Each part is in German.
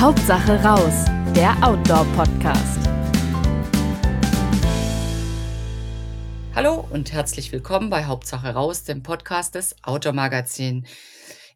Hauptsache raus, der Outdoor-Podcast. Hallo und herzlich willkommen bei Hauptsache raus, dem Podcast des Outdoor Magazin.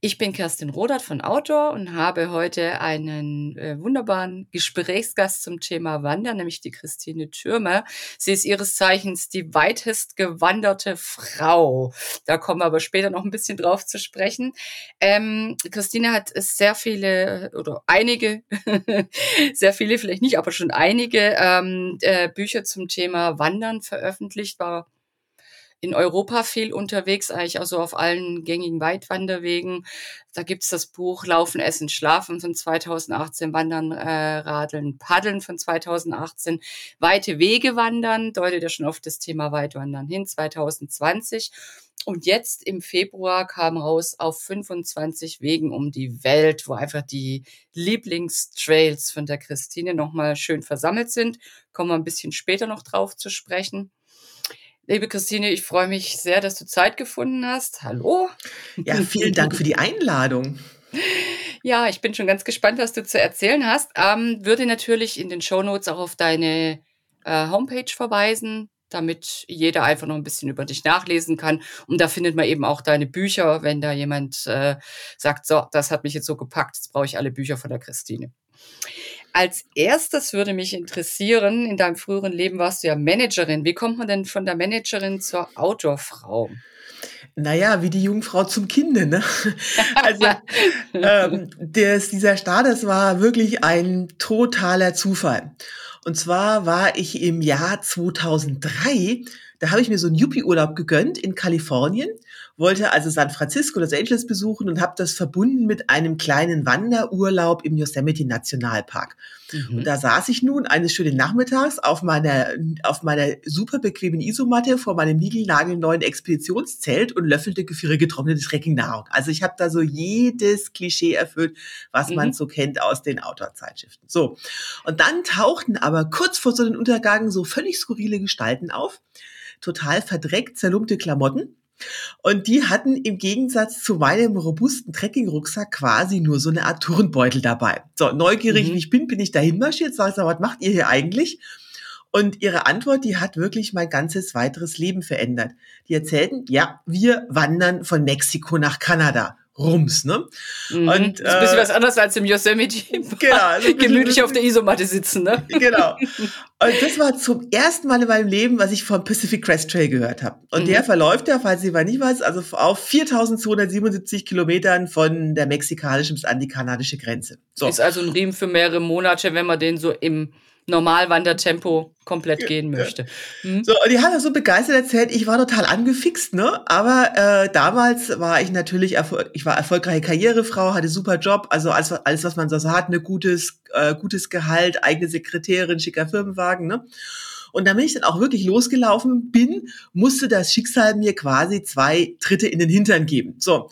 Ich bin Kerstin Rodert von Outdoor und habe heute einen äh, wunderbaren Gesprächsgast zum Thema Wandern, nämlich die Christine Türmer. Sie ist ihres Zeichens die weitest gewanderte Frau. Da kommen wir aber später noch ein bisschen drauf zu sprechen. Ähm, Christine hat sehr viele oder einige, sehr viele vielleicht nicht, aber schon einige ähm, äh, Bücher zum Thema Wandern veröffentlicht, war in Europa viel unterwegs, eigentlich also auf allen gängigen Weitwanderwegen. Da gibt's das Buch Laufen, Essen, Schlafen von 2018, Wandern, äh, Radeln, Paddeln von 2018, Weite Wege wandern, deutet ja schon auf das Thema Weitwandern hin, 2020. Und jetzt im Februar kam raus auf 25 Wegen um die Welt, wo einfach die Lieblingstrails von der Christine nochmal schön versammelt sind. Kommen wir ein bisschen später noch drauf zu sprechen. Liebe Christine, ich freue mich sehr, dass du Zeit gefunden hast. Hallo. Ja, vielen Dank für die Einladung. Ja, ich bin schon ganz gespannt, was du zu erzählen hast. Ähm, würde natürlich in den Show Notes auch auf deine äh, Homepage verweisen, damit jeder einfach noch ein bisschen über dich nachlesen kann. Und da findet man eben auch deine Bücher, wenn da jemand äh, sagt, so, das hat mich jetzt so gepackt, jetzt brauche ich alle Bücher von der Christine. Als erstes würde mich interessieren, in deinem früheren Leben warst du ja Managerin. Wie kommt man denn von der Managerin zur Outdoor-Frau? Naja, wie die Jungfrau zum Kinde. Ne? Also ähm, des, dieser Start, das war wirklich ein totaler Zufall. Und zwar war ich im Jahr 2003, da habe ich mir so einen Yuppie-Urlaub gegönnt in Kalifornien wollte also San Francisco, Los Angeles besuchen und habe das verbunden mit einem kleinen Wanderurlaub im Yosemite Nationalpark. Mhm. Und da saß ich nun eines schönen Nachmittags auf meiner, auf meiner super bequemen Isomatte vor meinem niegelnagelneuen Expeditionszelt und löffelte Gefriere getrocknete Trekkingnahrung. Also ich habe da so jedes Klischee erfüllt, was mhm. man so kennt aus den Outdoor-Zeitschriften. So. Und dann tauchten aber kurz vor so einem Untergang so völlig skurrile Gestalten auf total verdreckt, zerlumpte Klamotten und die hatten im Gegensatz zu meinem robusten Trekkingrucksack quasi nur so eine Art Turnbeutel dabei. So, neugierig mhm. wie ich bin, bin ich dahin marschiert, sag ich, was macht ihr hier eigentlich? Und ihre Antwort, die hat wirklich mein ganzes weiteres Leben verändert. Die erzählten, ja, wir wandern von Mexiko nach Kanada. Rums, ne? Mhm. Und, das ist ein bisschen äh, was anderes als im Yosemite. Genau. Also gemütlich auf der Isomatte sitzen, ne? Genau. Und das war zum ersten Mal in meinem Leben, was ich vom Pacific Crest Trail gehört habe. Und mhm. der verläuft ja, falls ihr mal nicht weiß, also auf 4277 Kilometern von der mexikanischen bis an die kanadische Grenze. So. Ist also ein Riemen für mehrere Monate, wenn man den so im Normalwandertempo komplett gehen möchte. Hm? So, und die hat das so begeistert erzählt, ich war total angefixt, ne? Aber äh, damals war ich natürlich, ich war erfolgreiche Karrierefrau, hatte super Job, also alles, alles was man so hat, ne gutes, äh, gutes Gehalt, eigene Sekretärin, schicker Firmenwagen, ne? Und damit ich dann auch wirklich losgelaufen bin, musste das Schicksal mir quasi zwei Tritte in den Hintern geben. So,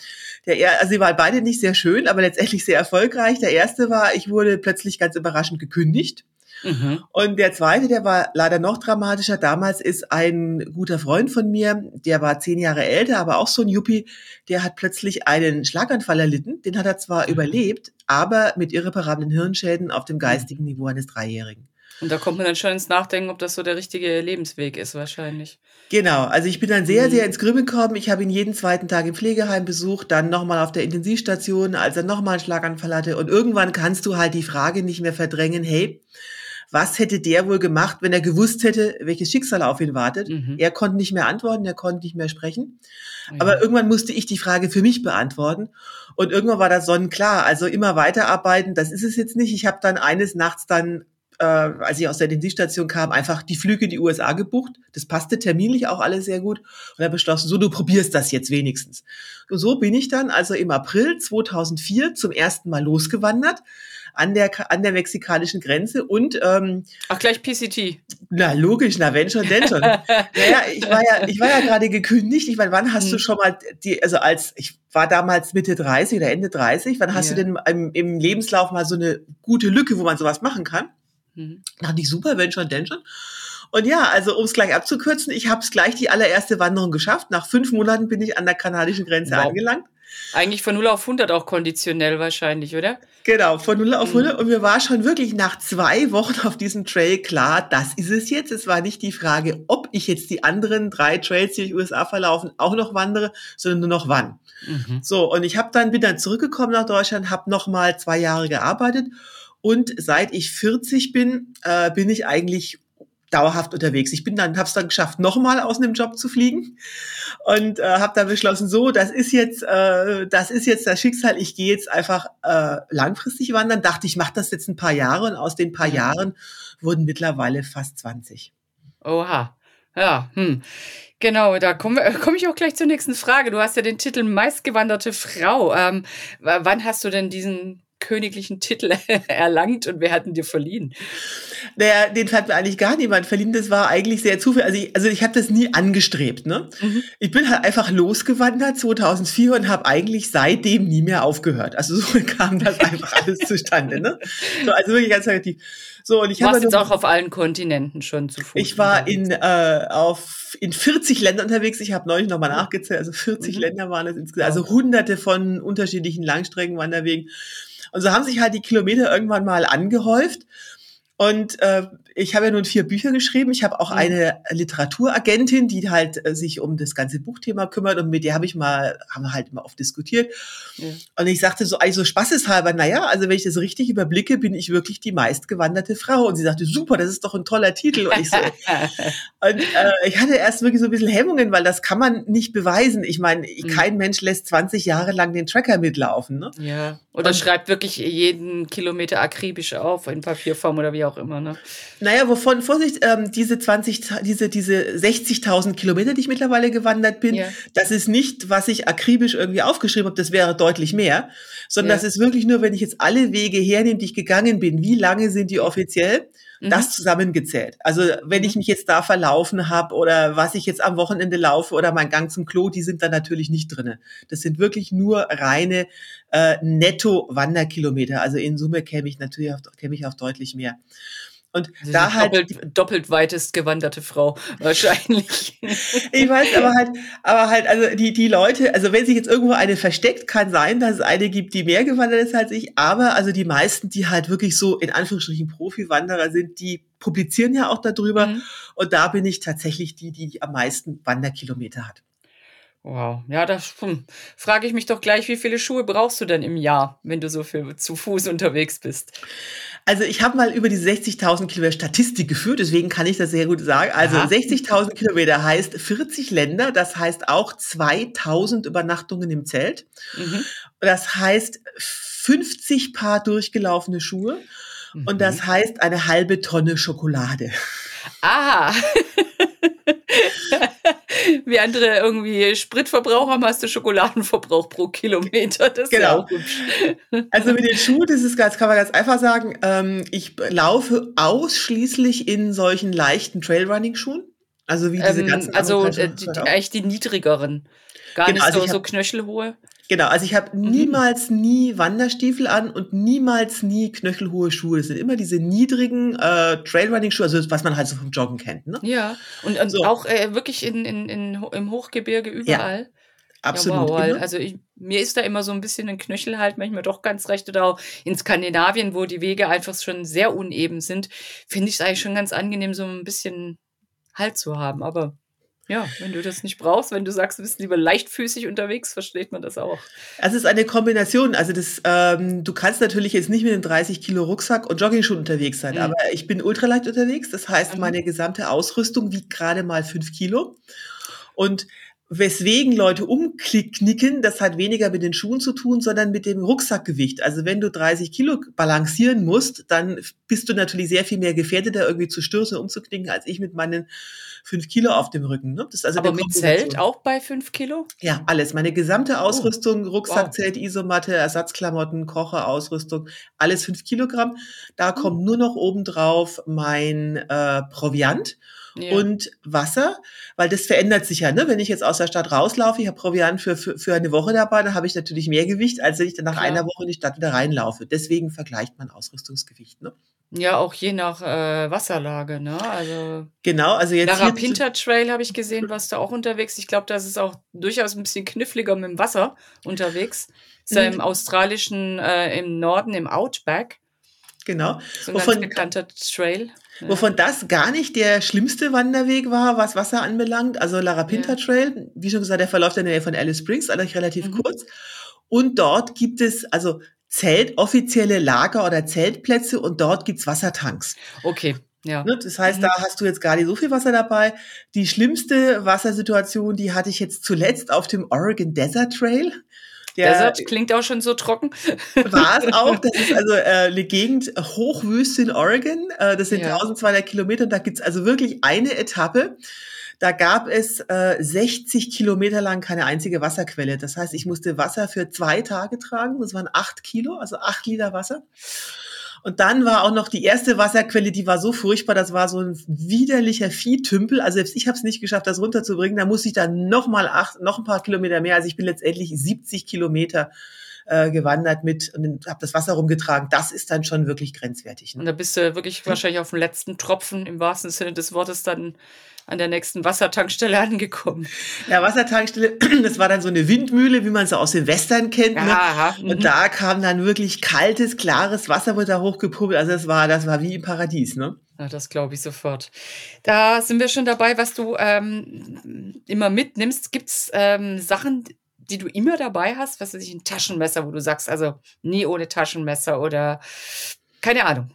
der, also sie waren beide nicht sehr schön, aber letztendlich sehr erfolgreich. Der erste war, ich wurde plötzlich ganz überraschend gekündigt. Mhm. Und der zweite, der war leider noch dramatischer. Damals ist ein guter Freund von mir, der war zehn Jahre älter, aber auch so ein Yuppie, der hat plötzlich einen Schlaganfall erlitten. Den hat er zwar mhm. überlebt, aber mit irreparablen Hirnschäden auf dem mhm. geistigen Niveau eines Dreijährigen. Und da kommt man dann schon ins Nachdenken, ob das so der richtige Lebensweg ist, wahrscheinlich. Genau, also ich bin dann sehr, mhm. sehr ins Grübeln gekommen. Ich habe ihn jeden zweiten Tag im Pflegeheim besucht, dann nochmal auf der Intensivstation, als er nochmal einen Schlaganfall hatte. Und irgendwann kannst du halt die Frage nicht mehr verdrängen, hey, was hätte der wohl gemacht, wenn er gewusst hätte, welches Schicksal auf ihn wartet. Mhm. Er konnte nicht mehr antworten, er konnte nicht mehr sprechen. Ja. Aber irgendwann musste ich die Frage für mich beantworten. Und irgendwann war das sonnenklar. Also immer weiterarbeiten, das ist es jetzt nicht. Ich habe dann eines Nachts dann äh, als ich aus der Intensivstation kam, einfach die Flüge in die USA gebucht. Das passte terminlich auch alles sehr gut. Und er beschlossen, so, du probierst das jetzt wenigstens. Und so bin ich dann also im April 2004 zum ersten Mal losgewandert an der, an der mexikanischen Grenze und ähm, Ach, gleich PCT. Na, logisch, na, wenn schon, denn schon. naja, ich war ja, ich war ja gerade gekündigt. Ich meine, wann hast hm. du schon mal die, also als, ich war damals Mitte 30 oder Ende 30, wann hast ja. du denn im, im, Lebenslauf mal so eine gute Lücke, wo man sowas machen kann? Mhm. Dachte ich, super, wenn schon, denn schon. Und ja, also um es gleich abzukürzen, ich habe es gleich die allererste Wanderung geschafft. Nach fünf Monaten bin ich an der kanadischen Grenze wow. angelangt. Eigentlich von 0 auf 100 auch konditionell wahrscheinlich, oder? Genau, von 0 auf 100. Mhm. Und mir war schon wirklich nach zwei Wochen auf diesem Trail klar, das ist es jetzt. Es war nicht die Frage, ob ich jetzt die anderen drei Trails, die durch USA verlaufen, auch noch wandere, sondern nur noch wann. Mhm. So, und ich habe dann, bin dann zurückgekommen nach Deutschland, habe nochmal zwei Jahre gearbeitet. Und seit ich 40 bin, äh, bin ich eigentlich dauerhaft unterwegs. Ich bin dann, habe es dann geschafft, nochmal aus einem Job zu fliegen und äh, habe dann beschlossen, so, das ist jetzt, äh, das ist jetzt das Schicksal. Ich gehe jetzt einfach äh, langfristig wandern. Dachte ich, mache das jetzt ein paar Jahre und aus den paar Jahren wurden mittlerweile fast 20. Oha, ja. Hm. Genau, da komme komm ich auch gleich zur nächsten Frage. Du hast ja den Titel meistgewanderte Frau. Ähm, wann hast du denn diesen königlichen Titel erlangt und wer hat ihn dir verliehen? Naja, den hat mir eigentlich gar niemand verliehen. Das war eigentlich sehr zufällig. Also ich, also ich habe das nie angestrebt. Ne? Mhm. Ich bin halt einfach losgewandert 2004 und habe eigentlich seitdem nie mehr aufgehört. Also so kam das einfach alles zustande. Ne? So, also wirklich ganz aktiv. So, und ich du warst jetzt auch auf allen Kontinenten schon zu Fuß. Ich war in, äh, auf, in 40 Ländern unterwegs. Ich habe neulich nochmal nachgezählt. Also 40 mhm. Länder waren es insgesamt. Also hunderte von unterschiedlichen Langstreckenwanderwegen. Und so haben sich halt die Kilometer irgendwann mal angehäuft. Und äh, ich habe ja nun vier Bücher geschrieben. Ich habe auch mhm. eine Literaturagentin, die halt äh, sich um das ganze Buchthema kümmert und mit der habe ich mal, haben wir halt mal oft diskutiert. Ja. Und ich sagte so, also spaßeshalber, naja, also wenn ich das richtig überblicke, bin ich wirklich die meistgewanderte Frau. Und sie sagte, super, das ist doch ein toller Titel. Und ich so, und äh, ich hatte erst wirklich so ein bisschen Hemmungen, weil das kann man nicht beweisen. Ich meine, mhm. kein Mensch lässt 20 Jahre lang den Tracker mitlaufen. Ne? Ja. Oder und, schreibt wirklich jeden Kilometer akribisch auf in Papierform oder wie auch immer. Ne? Naja, wovon, Vorsicht, ähm, diese 20, diese, diese 60.000 Kilometer, die ich mittlerweile gewandert bin, ja. das ist nicht, was ich akribisch irgendwie aufgeschrieben habe, das wäre deutlich mehr, sondern ja. das ist wirklich nur, wenn ich jetzt alle Wege hernehme, die ich gegangen bin, wie lange sind die offiziell? Mhm. Das zusammengezählt. Also wenn ich mhm. mich jetzt da verlaufen habe oder was ich jetzt am Wochenende laufe oder mein Gang zum Klo, die sind da natürlich nicht drinne. Das sind wirklich nur reine äh, Netto-Wanderkilometer. Also in Summe käme ich natürlich auf, käme ich auf deutlich mehr. Und Sie da halt doppelt, doppelt weitest gewanderte Frau wahrscheinlich. ich weiß, aber halt, aber halt, also die die Leute, also wenn sich jetzt irgendwo eine versteckt, kann sein, dass es eine gibt, die mehr gewandert ist als ich. Aber also die meisten, die halt wirklich so in Anführungsstrichen Profi-Wanderer sind, die publizieren ja auch darüber. Mhm. Und da bin ich tatsächlich die, die, die am meisten Wanderkilometer hat. Wow, ja, da hm, frage ich mich doch gleich, wie viele Schuhe brauchst du denn im Jahr, wenn du so viel zu Fuß unterwegs bist? Also ich habe mal über die 60.000 Kilometer Statistik geführt, deswegen kann ich das sehr gut sagen. Also 60.000 Kilometer heißt 40 Länder, das heißt auch 2.000 Übernachtungen im Zelt. Mhm. Das heißt 50 Paar durchgelaufene Schuhe mhm. und das heißt eine halbe Tonne Schokolade. Ah. Wie andere irgendwie Spritverbrauch haben, hast du Schokoladenverbrauch pro Kilometer. Das genau. Also mit den Schuhen, das ist ganz, kann man ganz einfach sagen, ähm, ich laufe ausschließlich in solchen leichten Trailrunning-Schuhen. Also wie diese ähm, ganzen. Also äh, die, eigentlich die niedrigeren. Gar genau, nicht also so, so knöchelhohe. Genau, also ich habe mhm. niemals nie Wanderstiefel an und niemals nie knöchelhohe Schuhe. Das sind immer diese niedrigen äh, Trailrunning-Schuhe, also was man halt so vom Joggen kennt. Ne? Ja, und, und so. auch äh, wirklich in, in, in, im Hochgebirge überall. Ja. Absolut. Ja, wow, also ich, mir ist da immer so ein bisschen ein Knöchel halt manchmal doch ganz recht. Oder auch in Skandinavien, wo die Wege einfach schon sehr uneben sind, finde ich es eigentlich schon ganz angenehm, so ein bisschen Halt zu haben. Aber ja, wenn du das nicht brauchst, wenn du sagst, du bist lieber leichtfüßig unterwegs, versteht man das auch. Also es ist eine Kombination. Also das, ähm, du kannst natürlich jetzt nicht mit einem 30 Kilo Rucksack und Joggingschuhen unterwegs sein, mhm. aber ich bin ultraleicht unterwegs. Das heißt, mhm. meine gesamte Ausrüstung wiegt gerade mal fünf Kilo. Und weswegen Leute umknicken, das hat weniger mit den Schuhen zu tun, sondern mit dem Rucksackgewicht. Also wenn du 30 Kilo balancieren musst, dann bist du natürlich sehr viel mehr gefährdeter, irgendwie zu stürzen, umzuknicken, als ich mit meinen fünf Kilo auf dem Rücken. Ne? Das ist also Aber mit Zelt auch bei fünf Kilo? Ja, alles. Meine gesamte oh. Ausrüstung, oh, Rucksack, wow. Zelt, Isomatte, Ersatzklamotten, Kocher, Ausrüstung, alles fünf Kilogramm. Da mhm. kommt nur noch obendrauf mein äh, Proviant ja. und Wasser, weil das verändert sich ja. Ne? Wenn ich jetzt aus der Stadt rauslaufe, ich habe Proviant für, für, für eine Woche dabei, dann habe ich natürlich mehr Gewicht, als wenn ich dann nach Klar. einer Woche in die Stadt wieder reinlaufe. Deswegen vergleicht man Ausrüstungsgewicht. Ne? Ja, auch je nach äh, Wasserlage, ne? Also Genau, also jetzt Larapinta Trail habe ich gesehen, warst du auch unterwegs. Ich glaube, das ist auch durchaus ein bisschen kniffliger mit dem Wasser unterwegs. Ist ja Mhm. im australischen, äh, im Norden, im Outback, genau, so ein wovon, bekannter Trail. Ja. wovon das gar nicht der schlimmste Wanderweg war, was Wasser anbelangt. Also Larapinta Ja. Trail, wie schon gesagt, der verläuft in der Nähe von Alice Springs, eigentlich relativ Mhm. kurz. Und dort gibt es also Zelt, offizielle Lager oder Zeltplätze und dort gibt's Wassertanks. Okay, ja. Ne? Das heißt, Mhm. da hast du jetzt gar nicht so viel Wasser dabei. Die schlimmste Wassersituation, die hatte ich jetzt zuletzt auf dem Oregon Desert Trail. Der Desert klingt auch schon so trocken. war es auch. Das ist also äh, eine Gegend, Hochwüste in Oregon. Äh, das sind Ja. 1200 Kilometer. Und da gibt's also wirklich eine Etappe. Da gab es äh, 60 Kilometer lang keine einzige Wasserquelle. Das heißt, ich musste Wasser für zwei Tage tragen. Das waren acht Kilo, also acht Liter Wasser. Und dann war auch noch die erste Wasserquelle, die war so furchtbar, das war so ein widerlicher Viehtümpel. Also selbst ich habe es nicht geschafft, das runterzubringen. Da musste ich dann noch mal acht, noch ein paar Kilometer mehr. Also ich bin letztendlich 70 Kilometer äh, gewandert mit und habe das Wasser rumgetragen. Das ist dann schon wirklich grenzwertig. Und Ne? da bist du wirklich wahrscheinlich auf dem letzten Tropfen im wahrsten Sinne des Wortes dann an der nächsten Wassertankstelle angekommen. Ja, Wassertankstelle, das war dann so eine Windmühle, wie man es aus den Western kennt. Ne? Aha. mhm. Und da kam dann wirklich kaltes, klares Wasser, wurde da hochgepumpt. Also das war, das war wie im Paradies. Ne? Ja, das glaube ich sofort. Da sind wir schon dabei, was du ähm, immer mitnimmst. Gibt es ähm, Sachen, die du immer dabei hast? Was weiß ich, ein Taschenmesser, wo du sagst, also nie ohne Taschenmesser oder keine Ahnung.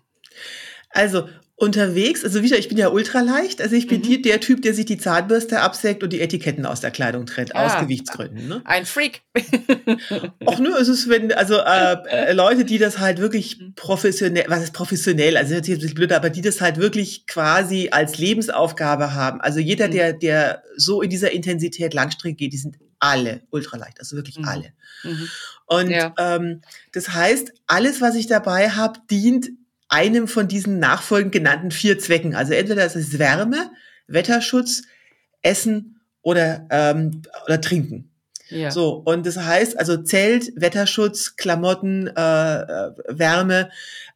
Also unterwegs, also wieder, ich bin ja ultraleicht, also ich bin Mhm. die, der Typ, der sich die Zahnbürste absägt und die Etiketten aus der Kleidung trennt, aus Ah. Gewichtsgründen. Ne? Ein Freak. Auch nur ist es, wenn, also äh, äh, Leute, die das halt wirklich Mhm. professionell, was ist professionell, also hört sich jetzt ein bisschen blöd, aber die das halt wirklich quasi als Lebensaufgabe haben. Also jeder, Mhm. der, der so in dieser Intensität Langstrecke geht, die sind alle ultraleicht, also wirklich Mhm. alle. Mhm. Und Ja. ähm, das heißt, alles, was ich dabei habe, dient einem von diesen nachfolgend genannten vier Zwecken. Also entweder es ist Wärme, Wetterschutz, Essen oder, ähm, oder Trinken. Ja. So, und das heißt also Zelt, Wetterschutz, Klamotten, äh, äh, Wärme,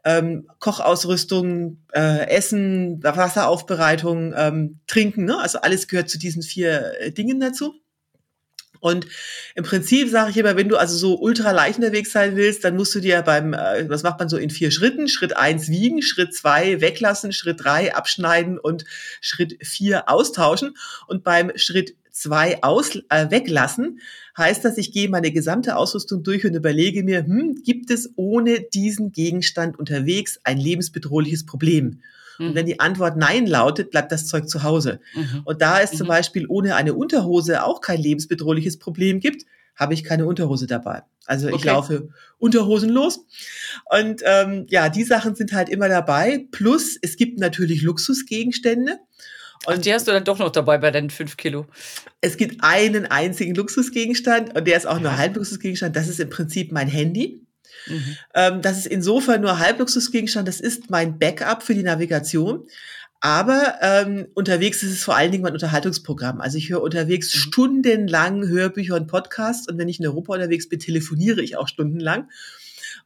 ähm, Kochausrüstung, äh, Essen, Wasseraufbereitung, ähm, Trinken, ne? also alles gehört zu diesen vier äh, Dingen dazu. Und im Prinzip sage ich immer, wenn du also so ultra leicht unterwegs sein willst, dann musst du dir beim, äh, das macht man so in vier Schritten, Schritt eins wiegen, Schritt zwei weglassen, Schritt drei abschneiden und Schritt vier austauschen. Und beim Schritt zwei aus, äh, weglassen heißt das, ich gehe meine gesamte Ausrüstung durch und überlege mir, hm, gibt es ohne diesen Gegenstand unterwegs ein lebensbedrohliches Problem? Und wenn Mhm. die Antwort Nein lautet, bleibt das Zeug zu Hause. Mhm. Und da es zum Mhm. Beispiel ohne eine Unterhose auch kein lebensbedrohliches Problem gibt, habe ich keine Unterhose dabei. Also ich Okay. laufe unterhosenlos. Und ähm, ja, die Sachen sind halt immer dabei. Plus es gibt natürlich Luxusgegenstände. Ach, Und die hast du dann doch noch dabei bei deinen fünf Kilo. es gibt einen einzigen Luxusgegenstand und der ist auch nur Ja. Halbluxusgegenstand. Das ist im Prinzip mein Handy. Mhm. Ähm, das ist insofern nur Halbluxusgegenstand. Das ist mein Backup für die Navigation. Aber ähm, unterwegs ist es vor allen Dingen mein Unterhaltungsprogramm. Also ich höre unterwegs Mhm. stundenlang Hörbücher und Podcasts und wenn ich in Europa unterwegs bin, telefoniere ich auch stundenlang.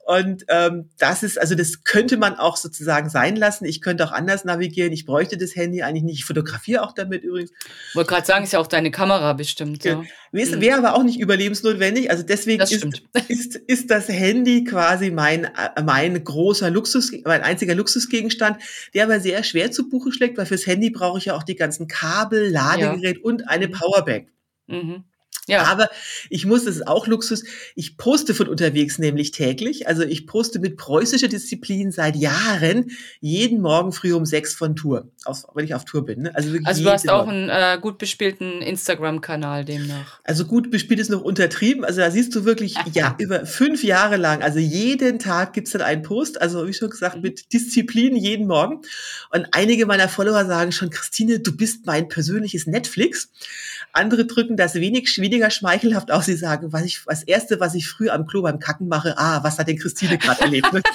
Und ähm, das ist, also das könnte man auch sozusagen sein lassen. Ich könnte auch anders navigieren. Ich bräuchte das Handy eigentlich nicht. Ich fotografiere auch damit übrigens. Wollte gerade sagen, ist ja auch deine Kamera bestimmt. Ja. Wäre Mhm. wäre aber auch nicht überlebensnotwendig. Also deswegen ist, ist, ist das Handy quasi mein, äh, mein großer Luxus, mein einziger Luxusgegenstand, der aber sehr schwer zu Buche schlägt, weil fürs Handy brauche ich ja auch die ganzen Kabel, Ladegerät und eine Mhm. Powerbank. Mhm. Ja. Aber ich muss, das ist auch Luxus, ich poste von unterwegs nämlich täglich. Also ich poste mit preußischer Disziplin seit Jahren jeden Morgen früh um sechs von Tour, auf, wenn ich auf Tour bin. Ne? Also, Also du hast auch Morgen. einen äh, gut bespielten Instagram-Kanal demnach. Also gut bespielt ist noch untertrieben. Also da siehst du wirklich, ja, über fünf Jahre lang, also jeden Tag gibt's dann einen Post, also wie schon gesagt, Mhm. mit Disziplin jeden Morgen. Und einige meiner Follower sagen schon, Christine, du bist mein persönliches Netflix. Andere drücken das wenig, weniger schmeichelhaft aus. Sie sagen, was ich, das erste, was ich früh am Klo beim Kacken mache, ah, was hat denn Christine gerade erlebt? Ne?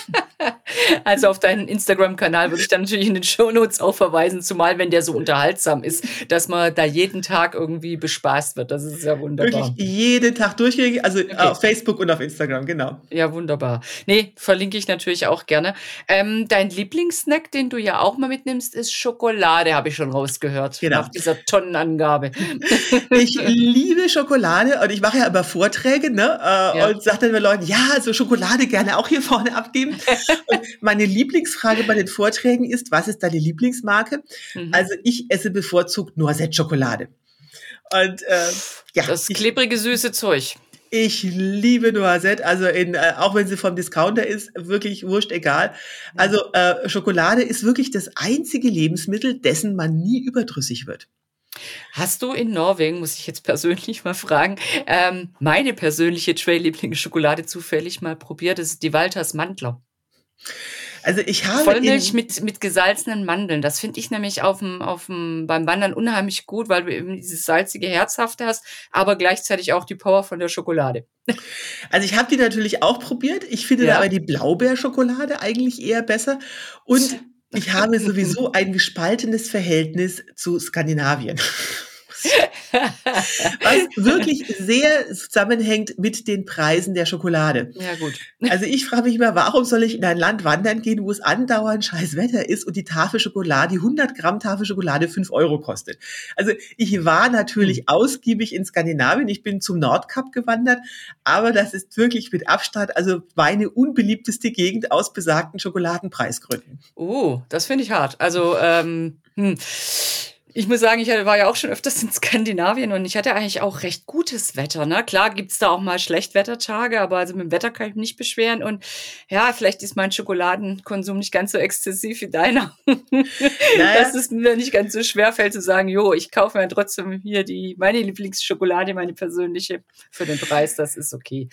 Also auf deinen Instagram-Kanal würde ich dann natürlich in den Shownotes auch verweisen, zumal wenn der so unterhaltsam ist, dass man da jeden Tag irgendwie bespaßt wird. Das ist ja wunderbar. Wirklich jeden Tag durchgängig, also okay. auf Facebook und auf Instagram, genau. Ja, wunderbar. Nee, verlinke ich natürlich auch gerne. Ähm, dein Lieblingssnack, den du ja auch mal mitnimmst, ist Schokolade, habe ich schon rausgehört. Genau. Nach dieser Tonnenangabe. Ich liebe Schokolade und ich mache ja immer Vorträge ne, äh, ja. und sage dann den Leuten, ja, also Schokolade gerne auch hier vorne abgeben. und meine Lieblingsfrage bei den Vorträgen ist, was ist deine Lieblingsmarke? Mhm. Also ich esse bevorzugt Noisette-Schokolade. Und äh, ja, das klebrige süße Zeug. Ich liebe Noisette, also in, äh, auch wenn sie vom Discounter ist, wirklich wurscht egal. Also äh, Schokolade ist wirklich das einzige Lebensmittel, dessen man nie überdrüssig wird. Hast du in Norwegen, muss ich jetzt persönlich mal fragen, ähm, meine persönliche Trail-Lieblingsschokolade zufällig mal probiert? Das ist die Walters Mandler. Also ich habe Vollmilch mit, mit gesalzenen Mandeln. Das finde ich nämlich auf dem, auf dem, beim Wandern unheimlich gut, weil du eben dieses salzige Herzhafte hast, aber gleichzeitig auch die Power von der Schokolade. Also ich habe die natürlich auch probiert. Ich finde ja. aber die Blaubeerschokolade eigentlich eher besser. Und ich habe sowieso ein gespaltenes Verhältnis zu Skandinavien. Was wirklich sehr zusammenhängt mit den Preisen der Schokolade. Ja, gut. Also ich frage mich immer, warum soll ich in ein Land wandern gehen, wo es andauernd scheiß Wetter ist und die Tafel Schokolade, die 100 Gramm Tafel Schokolade 5 Euro kostet. Also ich war natürlich hm. ausgiebig in Skandinavien, ich bin zum Nordkap gewandert, aber das ist wirklich mit Abstand, also meine unbeliebteste Gegend aus besagten Schokoladenpreisgründen. Oh, das finde ich hart. Also, ähm, hm ich muss sagen, ich war ja auch schon öfters in Skandinavien und ich hatte eigentlich auch recht gutes Wetter. Ne? Klar gibt's da auch mal Schlechtwettertage, aber also mit dem Wetter kann ich mich nicht beschweren. Und ja, vielleicht ist mein Schokoladenkonsum nicht ganz so exzessiv wie deiner. Naja. Dass es mir nicht ganz so schwer fällt zu sagen, jo, ich kaufe mir trotzdem hier die meine Lieblingsschokolade, meine persönliche, für den Preis, das ist okay.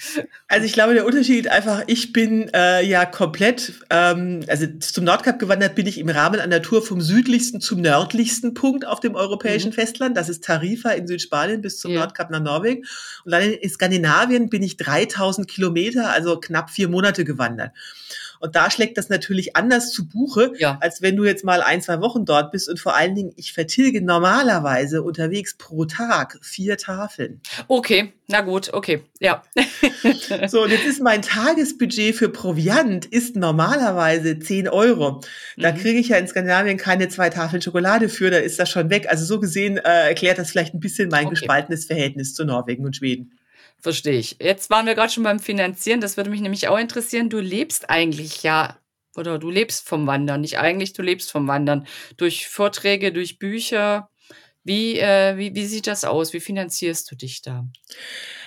Also ich glaube, der Unterschied einfach, ich bin äh, ja komplett, ähm, also zum Nordkap gewandert bin ich im Rahmen einer Tour vom südlichsten zum nördlichsten Punkt auf dem europäischen mhm. Festland. Das ist Tarifa in Südspanien bis zum ja. Nordkap nach Norwegen. Und dann in Skandinavien bin ich 3000 Kilometer, also knapp vier Monate gewandert. Und da schlägt das natürlich anders zu Buche, ja. als wenn du jetzt mal ein, zwei Wochen dort bist. Und vor allen Dingen, ich vertilge normalerweise unterwegs pro Tag vier Tafeln. Okay, na gut, okay, ja. so, und jetzt ist mein Tagesbudget für Proviant ist normalerweise 10 Euro. Da mhm. kriege ich ja in Skandinavien keine zwei Tafeln Schokolade für, da ist das schon weg. Also so gesehen äh, erklärt das vielleicht ein bisschen mein okay. gespaltenes Verhältnis zu Norwegen und Schweden. Verstehe ich. Jetzt waren wir gerade schon beim Finanzieren. Das würde mich nämlich auch interessieren. Du lebst eigentlich ja, oder du lebst vom Wandern. Nicht eigentlich, du lebst vom Wandern. Durch Vorträge, durch Bücher. Wie, äh, wie, wie sieht das aus? Wie finanzierst du dich da?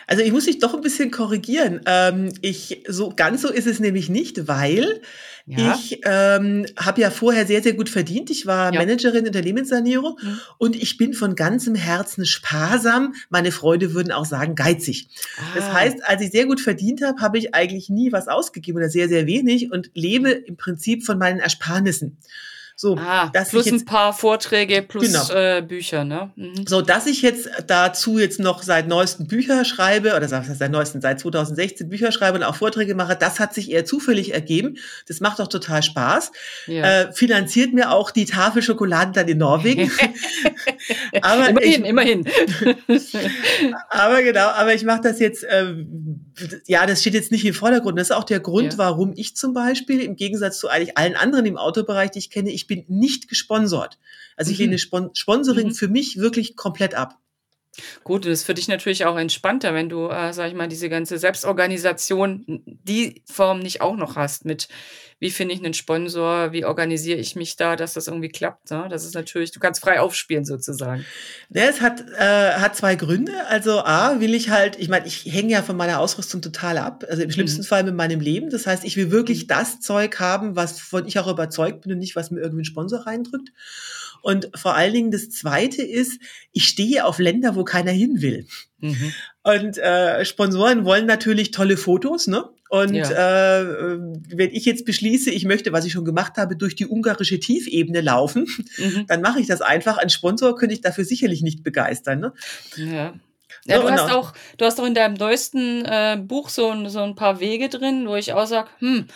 Also ich muss dich doch ein bisschen korrigieren. Ähm, ich, so ganz so ist es nämlich nicht, weil ja. ich ähm, habe ja vorher sehr, sehr gut verdient. Ich war ja. Managerin Unternehmenssanierung mhm. und ich bin von ganzem Herzen sparsam. Meine Freunde würden auch sagen geizig. Ah. Das heißt, als ich sehr gut verdient habe, habe ich eigentlich nie was ausgegeben oder sehr, sehr wenig und lebe im Prinzip von meinen Ersparnissen. So, ah, dass plus ich jetzt, ein paar Vorträge plus genau. äh, Bücher, ne? Mhm. So, dass ich jetzt dazu jetzt noch seit neuesten Bücher schreibe, oder seit neuesten, seit 2016 Bücher schreibe und auch Vorträge mache, das hat sich eher zufällig ergeben. Das macht auch total Spaß. Ja. Äh, finanziert mir auch die Tafel Schokolade dann in Norwegen. aber immerhin, ich, immerhin. aber genau, aber ich mache das jetzt, äh, ja, das steht jetzt nicht im Vordergrund. Das ist auch der Grund, ja. warum ich zum Beispiel, im Gegensatz zu eigentlich allen anderen im Autobereich, die ich kenne, ich bin nicht gesponsert. Also ich mhm. lehne Spon Sponsoring mhm. für mich wirklich komplett ab. Gut, das ist für dich natürlich auch entspannter, wenn du, äh, sag ich mal, diese ganze Selbstorganisation, die Form nicht auch noch hast mit, wie finde ich einen Sponsor, wie organisiere ich mich da, dass das irgendwie klappt. Ne? Das ist natürlich, du kannst frei aufspielen sozusagen. Ja, es hat, äh, hat zwei Gründe. Also A, will ich halt, ich meine, ich hänge ja von meiner Ausrüstung total ab, also im schlimmsten mhm. Fall mit meinem Leben. Das heißt, ich will wirklich mhm. das Zeug haben, was von ich auch überzeugt bin und nicht, was mir irgendwie ein Sponsor reindrückt. Und vor allen Dingen das Zweite ist, ich stehe auf Länder, wo keiner hin will. Mhm. Und äh, Sponsoren wollen natürlich tolle Fotos, ne? Und ja. äh, wenn ich jetzt beschließe, ich möchte, was ich schon gemacht habe, durch die ungarische Tiefebene laufen, mhm. dann mache ich das einfach. Ein Sponsor könnte ich dafür sicherlich nicht begeistern. Ne? Ja. Ja, du hast auch, du hast auch in deinem neuesten äh, Buch so, so ein paar Wege drin, wo ich auch sage, hm,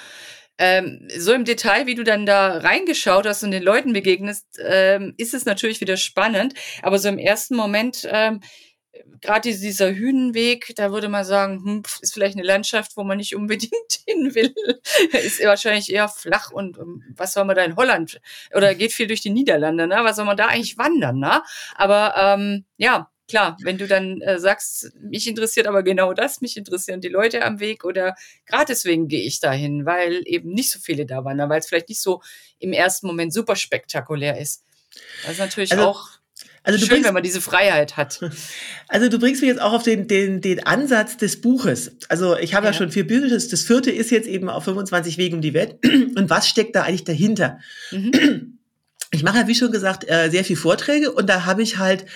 ähm, so im Detail, wie du dann da reingeschaut hast und den Leuten begegnest, ähm, ist es natürlich wieder spannend. Aber so im ersten Moment, ähm, gerade dieser Hünenweg, da würde man sagen, hm, ist vielleicht eine Landschaft, wo man nicht unbedingt hin will. ist wahrscheinlich eher flach und ähm, was soll man da in Holland? Oder geht viel durch die Niederlande, ne? Was soll man da eigentlich wandern, ne? Aber ähm, ja, klar, wenn du dann äh, sagst, mich interessiert aber genau das, mich interessieren die Leute am Weg oder gerade deswegen gehe ich dahin, weil eben nicht so viele da waren, weil es vielleicht nicht so im ersten Moment super spektakulär ist. Das ist natürlich also, auch also schön, bringst, wenn man diese Freiheit hat. Also du bringst mich jetzt auch auf den, den, den Ansatz des Buches. Also ich habe ja. ja schon vier Bücher, das, das vierte ist jetzt eben auf 25 Wegen um die Welt. Und was steckt da eigentlich dahinter? Mhm. Ich mache ja, wie schon gesagt, äh, sehr viel Vorträge und da habe ich halt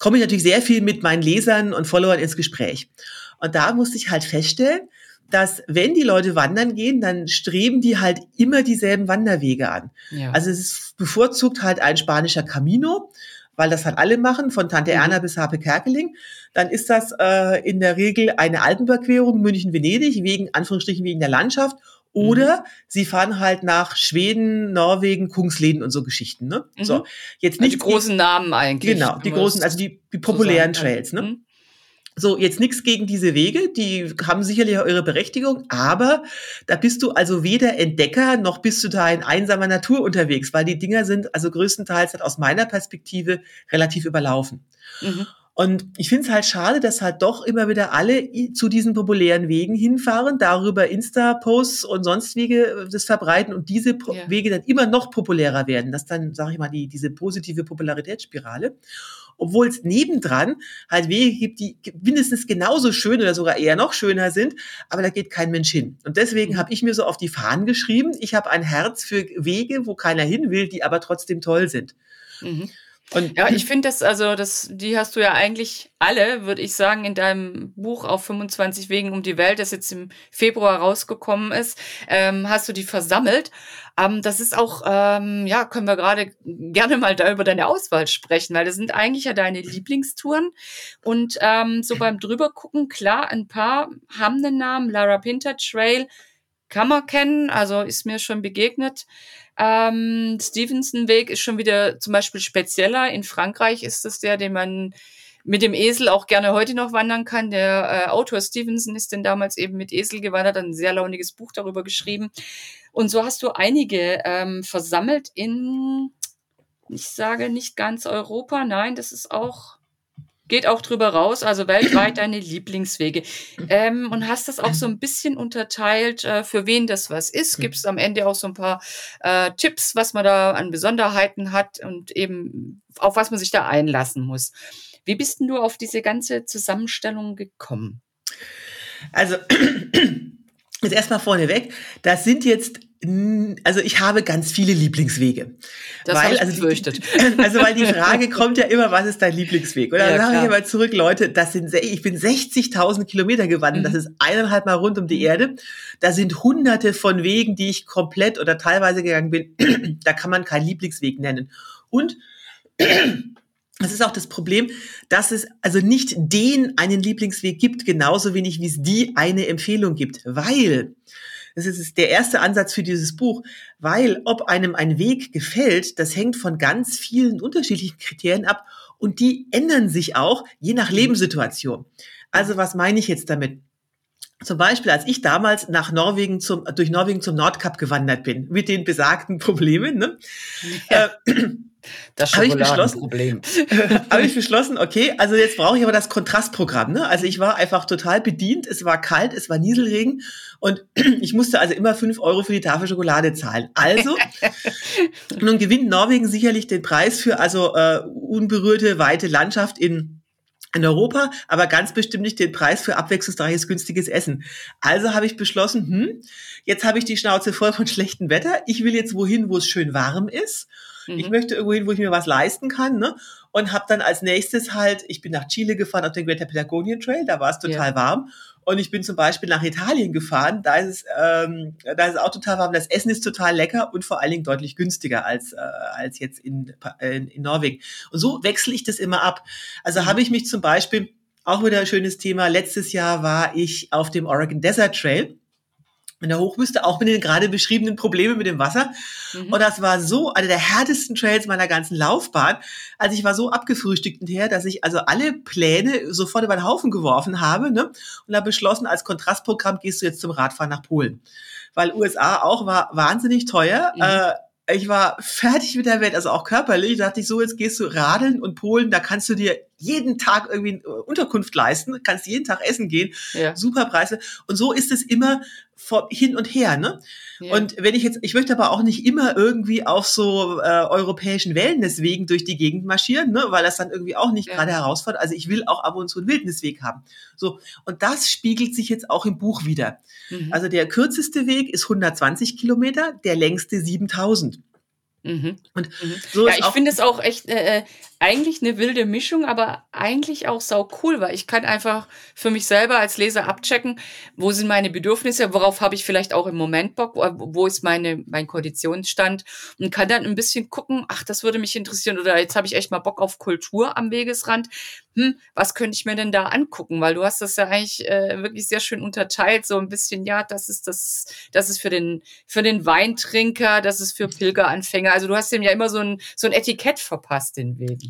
komme ich natürlich sehr viel mit meinen Lesern und Followern ins Gespräch. Und da musste ich halt feststellen, dass wenn die Leute wandern gehen, dann streben die halt immer dieselben Wanderwege an. Ja. Also es ist bevorzugt halt ein spanischer Camino, weil das halt alle machen, von Tante Erna mhm. bis Harpe Kerkeling. Dann ist das äh, in der Regel eine Alpenüberquerung München-Venedig, wegen Anführungsstrichen wegen der Landschaft oder mhm. sie fahren halt nach Schweden, Norwegen, Kungsleden und so Geschichten. Ne? Mhm. So, jetzt nicht also die großen Namen eigentlich. Genau, die großen, also die, die populären Trails. Ne? Mhm. So, jetzt nichts gegen diese Wege, die haben sicherlich auch ihre Berechtigung, aber da bist du also weder Entdecker noch bist du da in einsamer Natur unterwegs, weil die Dinger sind also größtenteils halt aus meiner Perspektive relativ überlaufen. Mhm. Und ich finde es halt schade, dass halt doch immer wieder alle zu diesen populären Wegen hinfahren, darüber Insta-Posts und sonst Wege äh, das verbreiten und diese ja. Wege dann immer noch populärer werden. Das dann, sage ich mal, die, diese positive Popularitätsspirale. Obwohl es nebendran halt Wege gibt, die mindestens genauso schön oder sogar eher noch schöner sind, aber da geht kein Mensch hin. Und deswegen mhm. habe ich mir so auf die Fahnen geschrieben, ich habe ein Herz für Wege, wo keiner hin will, die aber trotzdem toll sind. Mhm. Und ja, ich finde das, also das, die hast du ja eigentlich alle, würde ich sagen, in deinem Buch auf 25 Wegen um die Welt, das jetzt im Februar rausgekommen ist, ähm, hast du die versammelt. Ähm, das ist auch, ähm, ja, können wir gerade gerne mal da über deine Auswahl sprechen, weil das sind eigentlich ja deine Lieblingstouren. Und ähm, so beim drüber gucken, klar, ein paar haben den Namen, Lara Pinter Trail, kann man kennen, also ist mir schon begegnet. Ähm, Stevenson-Weg ist schon wieder zum Beispiel spezieller. In Frankreich ist es der, den man mit dem Esel auch gerne heute noch wandern kann. Der äh, Autor Stevenson ist denn damals eben mit Esel gewandert, ein sehr launiges Buch darüber geschrieben. Und so hast du einige ähm, versammelt in, ich sage nicht ganz Europa, nein, das ist auch geht auch drüber raus, also weltweit deine Lieblingswege. Ähm, und hast das auch so ein bisschen unterteilt, äh, für wen das was ist. Gibt es am Ende auch so ein paar äh, Tipps, was man da an Besonderheiten hat und eben auf was man sich da einlassen muss. Wie bist denn du auf diese ganze Zusammenstellung gekommen? Also, jetzt erstmal vorneweg, das sind jetzt also ich habe ganz viele Lieblingswege. Das weil, ich also befürchtet. also weil die Frage kommt ja immer, was ist dein Lieblingsweg? Oder ja, dann sage ich immer zurück, Leute, das sind, ich bin 60.000 Kilometer gewandert, mhm. das ist eineinhalb Mal rund um die mhm. Erde. Da sind hunderte von Wegen, die ich komplett oder teilweise gegangen bin. da kann man keinen Lieblingsweg nennen. Und das ist auch das Problem, dass es also nicht den einen Lieblingsweg gibt, genauso wenig wie es die eine Empfehlung gibt, weil das ist der erste Ansatz für dieses Buch, weil ob einem ein Weg gefällt, das hängt von ganz vielen unterschiedlichen Kriterien ab und die ändern sich auch je nach Lebenssituation. Also was meine ich jetzt damit? Zum Beispiel, als ich damals nach Norwegen zum, durch Norwegen zum Nordkap gewandert bin, mit den besagten Problemen, ne? Ja. Äh, das Schokoladenproblem. Habe ich beschlossen, okay, also jetzt brauche ich aber das Kontrastprogramm. Ne? Also ich war einfach total bedient, es war kalt, es war Nieselregen und ich musste also immer fünf Euro für die Tafel Schokolade zahlen. Also, nun gewinnt Norwegen sicherlich den Preis für also äh, unberührte, weite Landschaft in in Europa, aber ganz bestimmt nicht den Preis für abwechslungsreiches, günstiges Essen. Also habe ich beschlossen, hm, jetzt habe ich die Schnauze voll von schlechtem Wetter. Ich will jetzt wohin, wo es schön warm ist. Mhm. Ich möchte irgendwo hin, wo ich mir was leisten kann. Ne? und habe dann als nächstes halt, ich bin nach Chile gefahren auf den Greater Patagonian Trail, da war es total ja. warm. Und ich bin zum Beispiel nach Italien gefahren, da ist es, ähm, da ist es auch total warm. Das Essen ist total lecker und vor allen Dingen deutlich günstiger als, äh, als jetzt in, in, in Norwegen. Und so wechsle ich das immer ab. Also mhm. habe ich mich zum Beispiel, auch wieder ein schönes Thema, letztes Jahr war ich auf dem Oregon Desert Trail in der Hochwüste, auch mit den gerade beschriebenen Problemen mit dem Wasser. Mhm. Und das war so einer der härtesten Trails meiner ganzen Laufbahn. Also ich war so abgefrühstückt hinterher, dass ich also alle Pläne sofort über den Haufen geworfen habe ne? und habe beschlossen, als Kontrastprogramm gehst du jetzt zum Radfahren nach Polen. Weil USA auch war wahnsinnig teuer. Mhm. Äh, ich war fertig mit der Welt, also auch körperlich. Da dachte ich so, jetzt gehst du radeln und Polen, da kannst du dir jeden Tag irgendwie Unterkunft leisten, kannst jeden Tag essen gehen, ja. super Preise. Und so ist es immer vor, hin und her, ne? Ja. Und wenn ich jetzt, ich möchte aber auch nicht immer irgendwie auf so äh, europäischen Wellnesswegen durch die Gegend marschieren, ne? weil das dann irgendwie auch nicht ja. gerade herausfordert. Also ich will auch ab und zu einen Wildnisweg haben. So. Und das spiegelt sich jetzt auch im Buch wieder. Mhm. Also der kürzeste Weg ist 120 Kilometer, der längste 7000. Mhm. Und mhm. so ja, ich finde es auch echt äh, äh eigentlich eine wilde Mischung, aber eigentlich auch sau cool, weil ich kann einfach für mich selber als Leser abchecken, wo sind meine Bedürfnisse, worauf habe ich vielleicht auch im Moment Bock, wo, ist meine, mein Konditionsstand und kann dann ein bisschen gucken, ach, das würde mich interessieren oder jetzt habe ich echt mal Bock auf Kultur am Wegesrand. Hm, was könnte ich mir denn da angucken? Weil du hast das ja eigentlich äh, wirklich sehr schön unterteilt, so ein bisschen, ja, das ist das, das ist für den, für den Weintrinker, das ist für Pilgeranfänger. Also du hast dem ja immer so ein, so ein Etikett verpasst, den Wegen.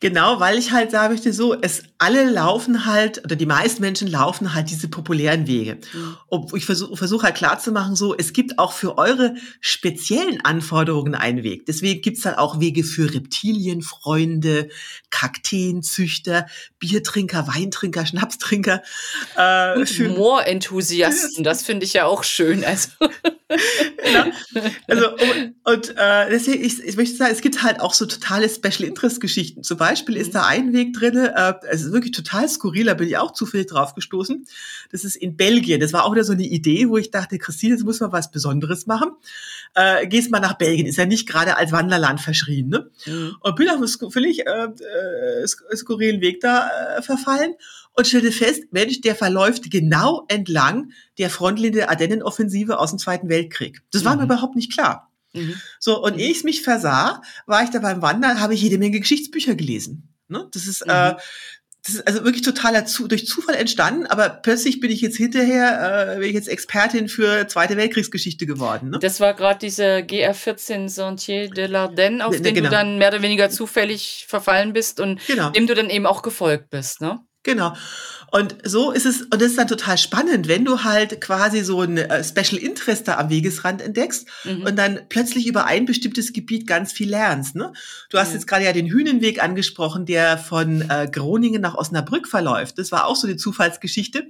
Genau, weil ich halt sagen möchte, so, es alle laufen halt, oder die meisten Menschen laufen halt diese populären Wege. Mhm. ich versuche versuch halt klarzumachen, so, es gibt auch für eure speziellen Anforderungen einen Weg. Deswegen gibt's dann auch Wege für Reptilienfreunde, Kakteenzüchter, Biertrinker, Weintrinker, Schnapstrinker. Äh, und Moorenthusiasten, das finde ich ja auch schön. Also, ja, also und, und äh, deswegen, ich, ich möchte sagen, es gibt halt auch so totale Special Interest Geschichten. Zum Beispiel ist mhm. da ein Weg drin, äh, es ist wirklich total skurril, da bin ich auch zufällig drauf gestoßen. Das ist in Belgien. Das war auch wieder so eine Idee, wo ich dachte, Christine, jetzt muss man was Besonderes machen. Äh, gehst mal nach Belgien, ist ja nicht gerade als Wanderland verschrien. Ne? Mhm. Und bin auf einen völlig äh, äh, skurrilen Weg da äh, verfallen und stellte fest, Mensch, der verläuft genau entlang der Frontlinie der Ardennenoffensive aus dem Zweiten Weltkrieg. Das war mhm. mir überhaupt nicht klar. Mhm. So, und mhm. ehe ich mich versah, war ich da beim Wandern, habe ich jede Menge Geschichtsbücher gelesen. Ne? Das ist, äh, mhm. äh, das ist also wirklich totaler zu, durch Zufall entstanden, aber plötzlich bin ich jetzt hinterher, äh, bin ich jetzt Expertin für Zweite Weltkriegsgeschichte geworden. Ne? Das war gerade diese GR14 Sentier de l'Ardenne, auf ne, den genau. du dann mehr oder weniger zufällig verfallen bist und genau. dem du dann eben auch gefolgt bist, ne? Genau. Und so ist es, und das ist dann total spannend, wenn du halt quasi so ein äh, Special Interest da am Wegesrand entdeckst mhm. und dann plötzlich über ein bestimmtes Gebiet ganz viel lernst. Ne? Du hast mhm. jetzt gerade ja den Hühnenweg angesprochen, der von äh, Groningen nach Osnabrück verläuft. Das war auch so eine Zufallsgeschichte.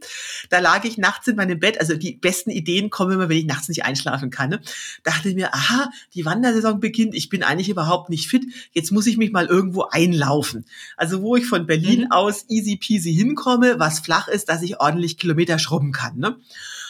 Da lag ich nachts in meinem Bett, also die besten Ideen kommen immer, wenn ich nachts nicht einschlafen kann. Ne? Dachte ich mir, aha, die Wandersaison beginnt, ich bin eigentlich überhaupt nicht fit, jetzt muss ich mich mal irgendwo einlaufen. Also wo ich von Berlin mhm. aus easy peasy hinkomme, was flach ist, dass ich ordentlich Kilometer schrubben kann. Ne?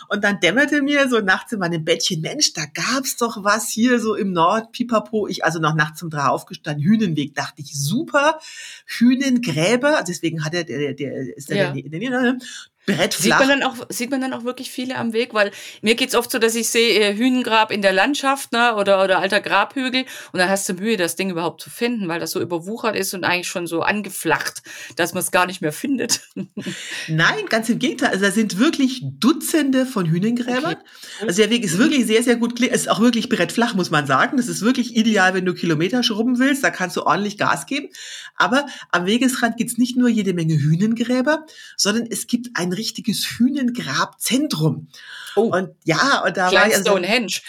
Und dann dämmerte mir so nachts in meinem Bettchen, Mensch, da gab's doch was hier so im Nord, pipapo. Ich also noch nachts um drei aufgestanden, Hühnenweg, dachte ich, super, Hühnengräber, deswegen hat er, der, der, ist der, ja. der, der, der, der Brett flach. Sieht man, dann auch, sieht man dann auch wirklich viele am Weg? Weil mir geht's oft so, dass ich sehe äh, Hühnengrab in der Landschaft ne, oder, oder alter Grabhügel und dann hast du Mühe, das Ding überhaupt zu finden, weil das so überwuchert ist und eigentlich schon so angeflacht, dass man es gar nicht mehr findet. Nein, ganz im Gegenteil. Also da sind wirklich Dutzende von Hühnengräbern. Okay. Also der Weg ist wirklich sehr, sehr gut. Es ist auch wirklich brettflach, muss man sagen. Das ist wirklich ideal, wenn du Kilometer schrubben willst. Da kannst du ordentlich Gas geben. Aber am Wegesrand gibt's nicht nur jede Menge Hühnengräber, sondern es gibt ein richtiges Hühnengrabzentrum. Oh. Und ja, und da war ich also, Stonehenge.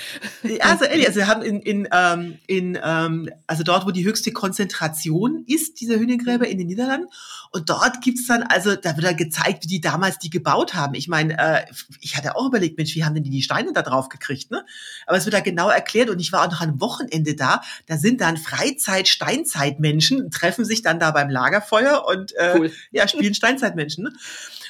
Also ehrlich, also wir haben in, in, ähm, in ähm, also dort, wo die höchste Konzentration ist, dieser Hühnengräber in den Niederlanden. Und dort gibt's dann, also da wird dann gezeigt, wie die damals die gebaut haben. Ich meine, äh, ich hatte auch überlegt, Mensch, wie haben denn die die Steine da drauf gekriegt, ne? Aber es wird da genau erklärt und ich war auch noch am Wochenende da. Da sind dann Freizeit-Steinzeitmenschen, treffen sich dann da beim Lagerfeuer und äh, cool. ja, spielen Steinzeitmenschen. Ne?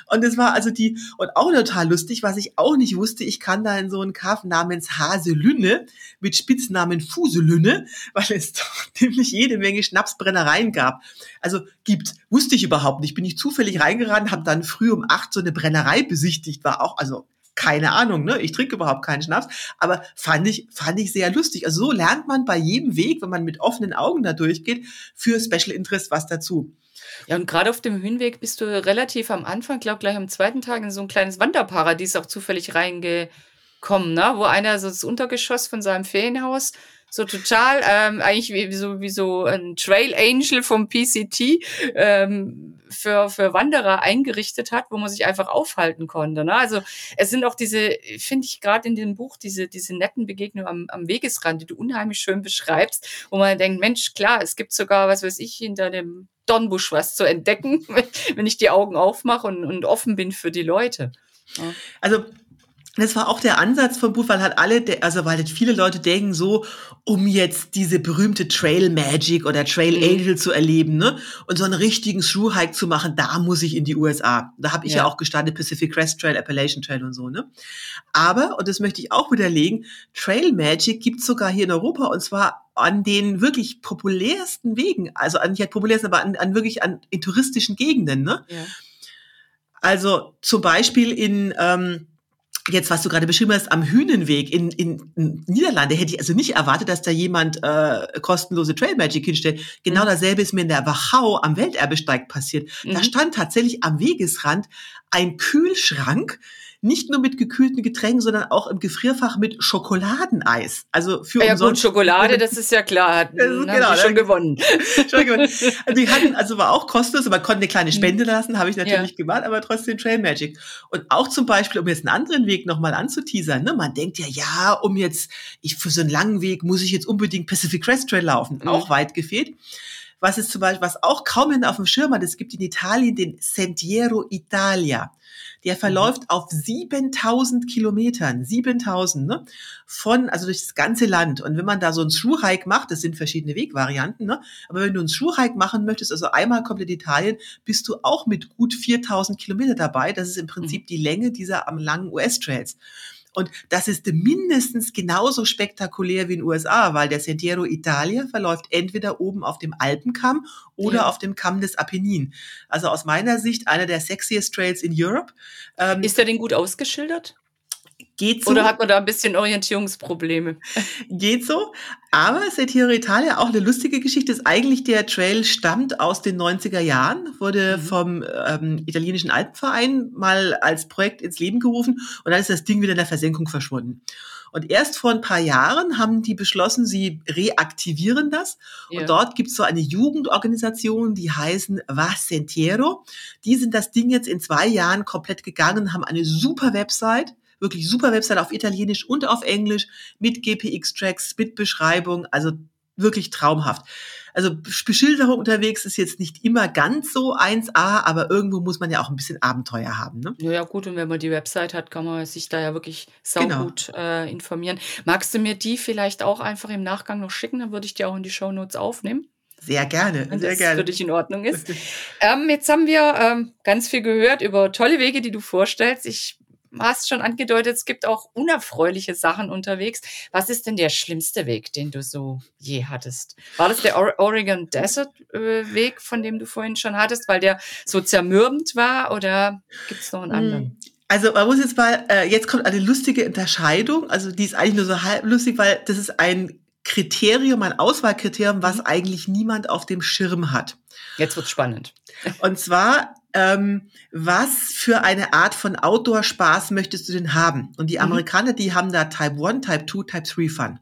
Und es war also die, und auch total lustig, was ich auch nicht wusste, ich kann da in so einen Kaff namens Haselünne mit Spitznamen Fuselünne, weil es doch nämlich jede Menge Schnapsbrennereien gab. Also gibt, wusste ich überhaupt nicht. Bin ich zufällig reingeraten, habe dann früh um acht so eine Brennerei besichtigt, war auch, also keine Ahnung, ne? Ich trinke überhaupt keinen Schnaps, aber fand ich fand ich sehr lustig. Also so lernt man bei jedem Weg, wenn man mit offenen Augen da durchgeht, für Special Interest was dazu. Ja, und gerade auf dem Höhenweg bist du relativ am Anfang, glaube gleich am zweiten Tag in so ein kleines Wanderparadies auch zufällig reingekommen, ne? wo einer so das Untergeschoss von seinem Ferienhaus so total ähm, eigentlich wie, so wie so ein Trail Angel vom PCT ähm, für für Wanderer eingerichtet hat, wo man sich einfach aufhalten konnte. Ne? Also es sind auch diese, finde ich gerade in dem Buch diese diese netten Begegnungen am, am Wegesrand, die du unheimlich schön beschreibst, wo man denkt, Mensch, klar, es gibt sogar was weiß ich hinter dem Dornbusch was zu entdecken, wenn ich die Augen aufmache und, und offen bin für die Leute. Ja. Also das war auch der Ansatz vom Buch, weil halt alle, also weil halt viele Leute denken so, um jetzt diese berühmte Trail Magic oder Trail mhm. Angel zu erleben, ne, und so einen richtigen Through Hike zu machen, da muss ich in die USA. Da habe ich ja. ja. auch gestartet Pacific Crest Trail, Appalachian Trail und so, ne. Aber und das möchte ich auch widerlegen, Trail Magic gibt's sogar hier in Europa und zwar an den wirklich populärsten Wegen, also an, nicht halt populärsten, aber an, an wirklich an in touristischen Gegenden, ne. Ja. Also zum Beispiel in ähm, jetzt, was du gerade beschrieben hast, am Hühnenweg in, in, in Niederlande hätte ich also nicht erwartet, dass da jemand äh, kostenlose Trail Magic hinstellt. Genau mhm. dasselbe ist mir in der Wachau am Welterbesteig passiert. Mhm. Da stand tatsächlich am Wegesrand ein Kühlschrank nicht nur mit gekühlten Getränken, sondern auch im Gefrierfach mit Schokoladeneis. Also für ja, umsonst. gut, Schokolade, das ist ja klar, das ist, genau, schon gewonnen. schon gewonnen. Also die hatten, also war auch kostenlos, man konnte eine kleine mhm. Spende lassen, habe ich natürlich ja. gemacht, aber trotzdem Trail Magic. Und auch zum Beispiel, um jetzt einen anderen Weg nochmal anzuteasern, ne, man denkt ja, ja, um jetzt, ich für so einen langen Weg muss ich jetzt unbedingt Pacific Crest Trail laufen, mhm. auch weit gefehlt was ist zum Beispiel, was auch kaum jemand auf dem Schirm hat, es gibt in Italien den Sentiero Italia. Der verläuft mhm. auf 7000 Kilometern, 7000, ne? Von, also durch das ganze Land. Und wenn man da so einen Thru-Hike macht, das sind verschiedene Wegvarianten, ne? Aber wenn du einen Thru-Hike machen möchtest, also einmal komplett Italien, bist du auch mit gut 4000 Kilometer dabei. Das ist im Prinzip mhm. die Länge dieser am langen US-Trails. Und das ist mindestens genauso spektakulär wie in den USA, weil der Sentiero Italia verläuft entweder oben auf dem Alpenkamm oder ja. auf dem Kamm des Apennin. Also aus meiner Sicht einer der sexiest Trails in Europe. Ähm, ist der denn gut ausgeschildert? Geht so. Oder hat man da ein bisschen Orientierungsprobleme? Geht so. Aber Sentiero Italia, auch eine lustige Geschichte, ist eigentlich der Trail stammt aus den 90er Jahren, wurde mhm. vom ähm, italienischen Alpenverein mal als Projekt ins Leben gerufen und dann ist das Ding wieder in der Versenkung verschwunden. Und erst vor ein paar Jahren haben die beschlossen, sie reaktivieren das. Ja. Und dort gibt es so eine Jugendorganisation, die heißen Was Sentiero. Die sind das Ding jetzt in zwei Jahren komplett gegangen, haben eine super Website wirklich super Website auf Italienisch und auf Englisch mit GPX-Tracks, mit Beschreibung, also wirklich traumhaft. Also Beschilderung unterwegs ist jetzt nicht immer ganz so 1A, aber irgendwo muss man ja auch ein bisschen Abenteuer haben. Ne? Ja, gut, und wenn man die Website hat, kann man sich da ja wirklich saugut genau. äh, informieren. Magst du mir die vielleicht auch einfach im Nachgang noch schicken? Dann würde ich die auch in die Show Notes aufnehmen. Sehr gerne, Wenn sehr das gerne. für dich in Ordnung ist. ähm, jetzt haben wir ähm, ganz viel gehört über tolle Wege, die du vorstellst. Ich hast schon angedeutet, es gibt auch unerfreuliche Sachen unterwegs. Was ist denn der schlimmste Weg, den du so je hattest? War das der Oregon Desert äh, Weg, von dem du vorhin schon hattest, weil der so zermürbend war oder gibt es noch einen hm, anderen? Also man muss jetzt mal, äh, jetzt kommt eine lustige Unterscheidung. Also die ist eigentlich nur so halb lustig, weil das ist ein Kriterium, ein Auswahlkriterium, was mhm. eigentlich niemand auf dem Schirm hat. Jetzt wird's spannend. Und zwar ähm, was für eine Art von Outdoor-Spaß möchtest du denn haben? Und die mhm. Amerikaner, die haben da Type 1, Type 2, Type 3 Fun.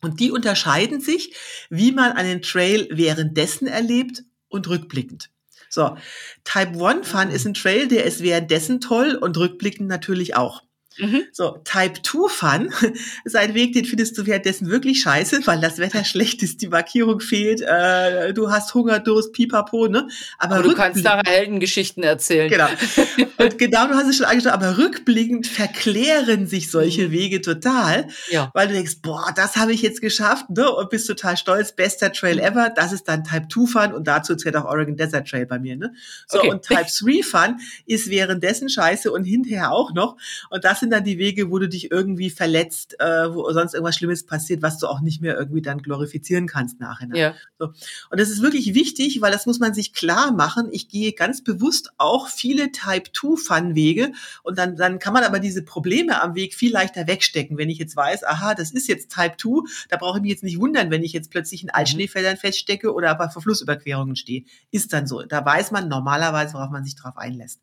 Und die unterscheiden sich, wie man einen Trail währenddessen erlebt und rückblickend. So, Type 1 Fun mhm. ist ein Trail, der ist währenddessen toll und rückblickend natürlich auch. Mhm. So, Type 2 Fun ist ein Weg, den findest du währenddessen wirklich scheiße, weil das Wetter schlecht ist, die Markierung fehlt, äh, du hast Hunger, Durst, Pipapo, ne? Aber, aber du kannst da Heldengeschichten erzählen. Genau. Und genau, du hast es schon angeschaut, aber rückblickend verklären sich solche mhm. Wege total, ja. weil du denkst, boah, das habe ich jetzt geschafft, ne? Und bist total stolz, bester Trail mhm. ever. Das ist dann Type 2 Fun und dazu zählt auch Oregon Desert Trail bei mir, ne? So, okay. und Type 3 Fun ist währenddessen scheiße und hinterher auch noch. Und das sind sind dann die Wege, wo du dich irgendwie verletzt, äh, wo sonst irgendwas Schlimmes passiert, was du auch nicht mehr irgendwie dann glorifizieren kannst nachher. Ja. So. Und das ist wirklich wichtig, weil das muss man sich klar machen. Ich gehe ganz bewusst auch viele Type-2-Fun-Wege und dann, dann kann man aber diese Probleme am Weg viel leichter wegstecken. Wenn ich jetzt weiß, aha, das ist jetzt Type-2, da brauche ich mich jetzt nicht wundern, wenn ich jetzt plötzlich in mhm. Altschneefeldern feststecke oder bei Flussüberquerungen stehe. Ist dann so. Da weiß man normalerweise, worauf man sich drauf einlässt.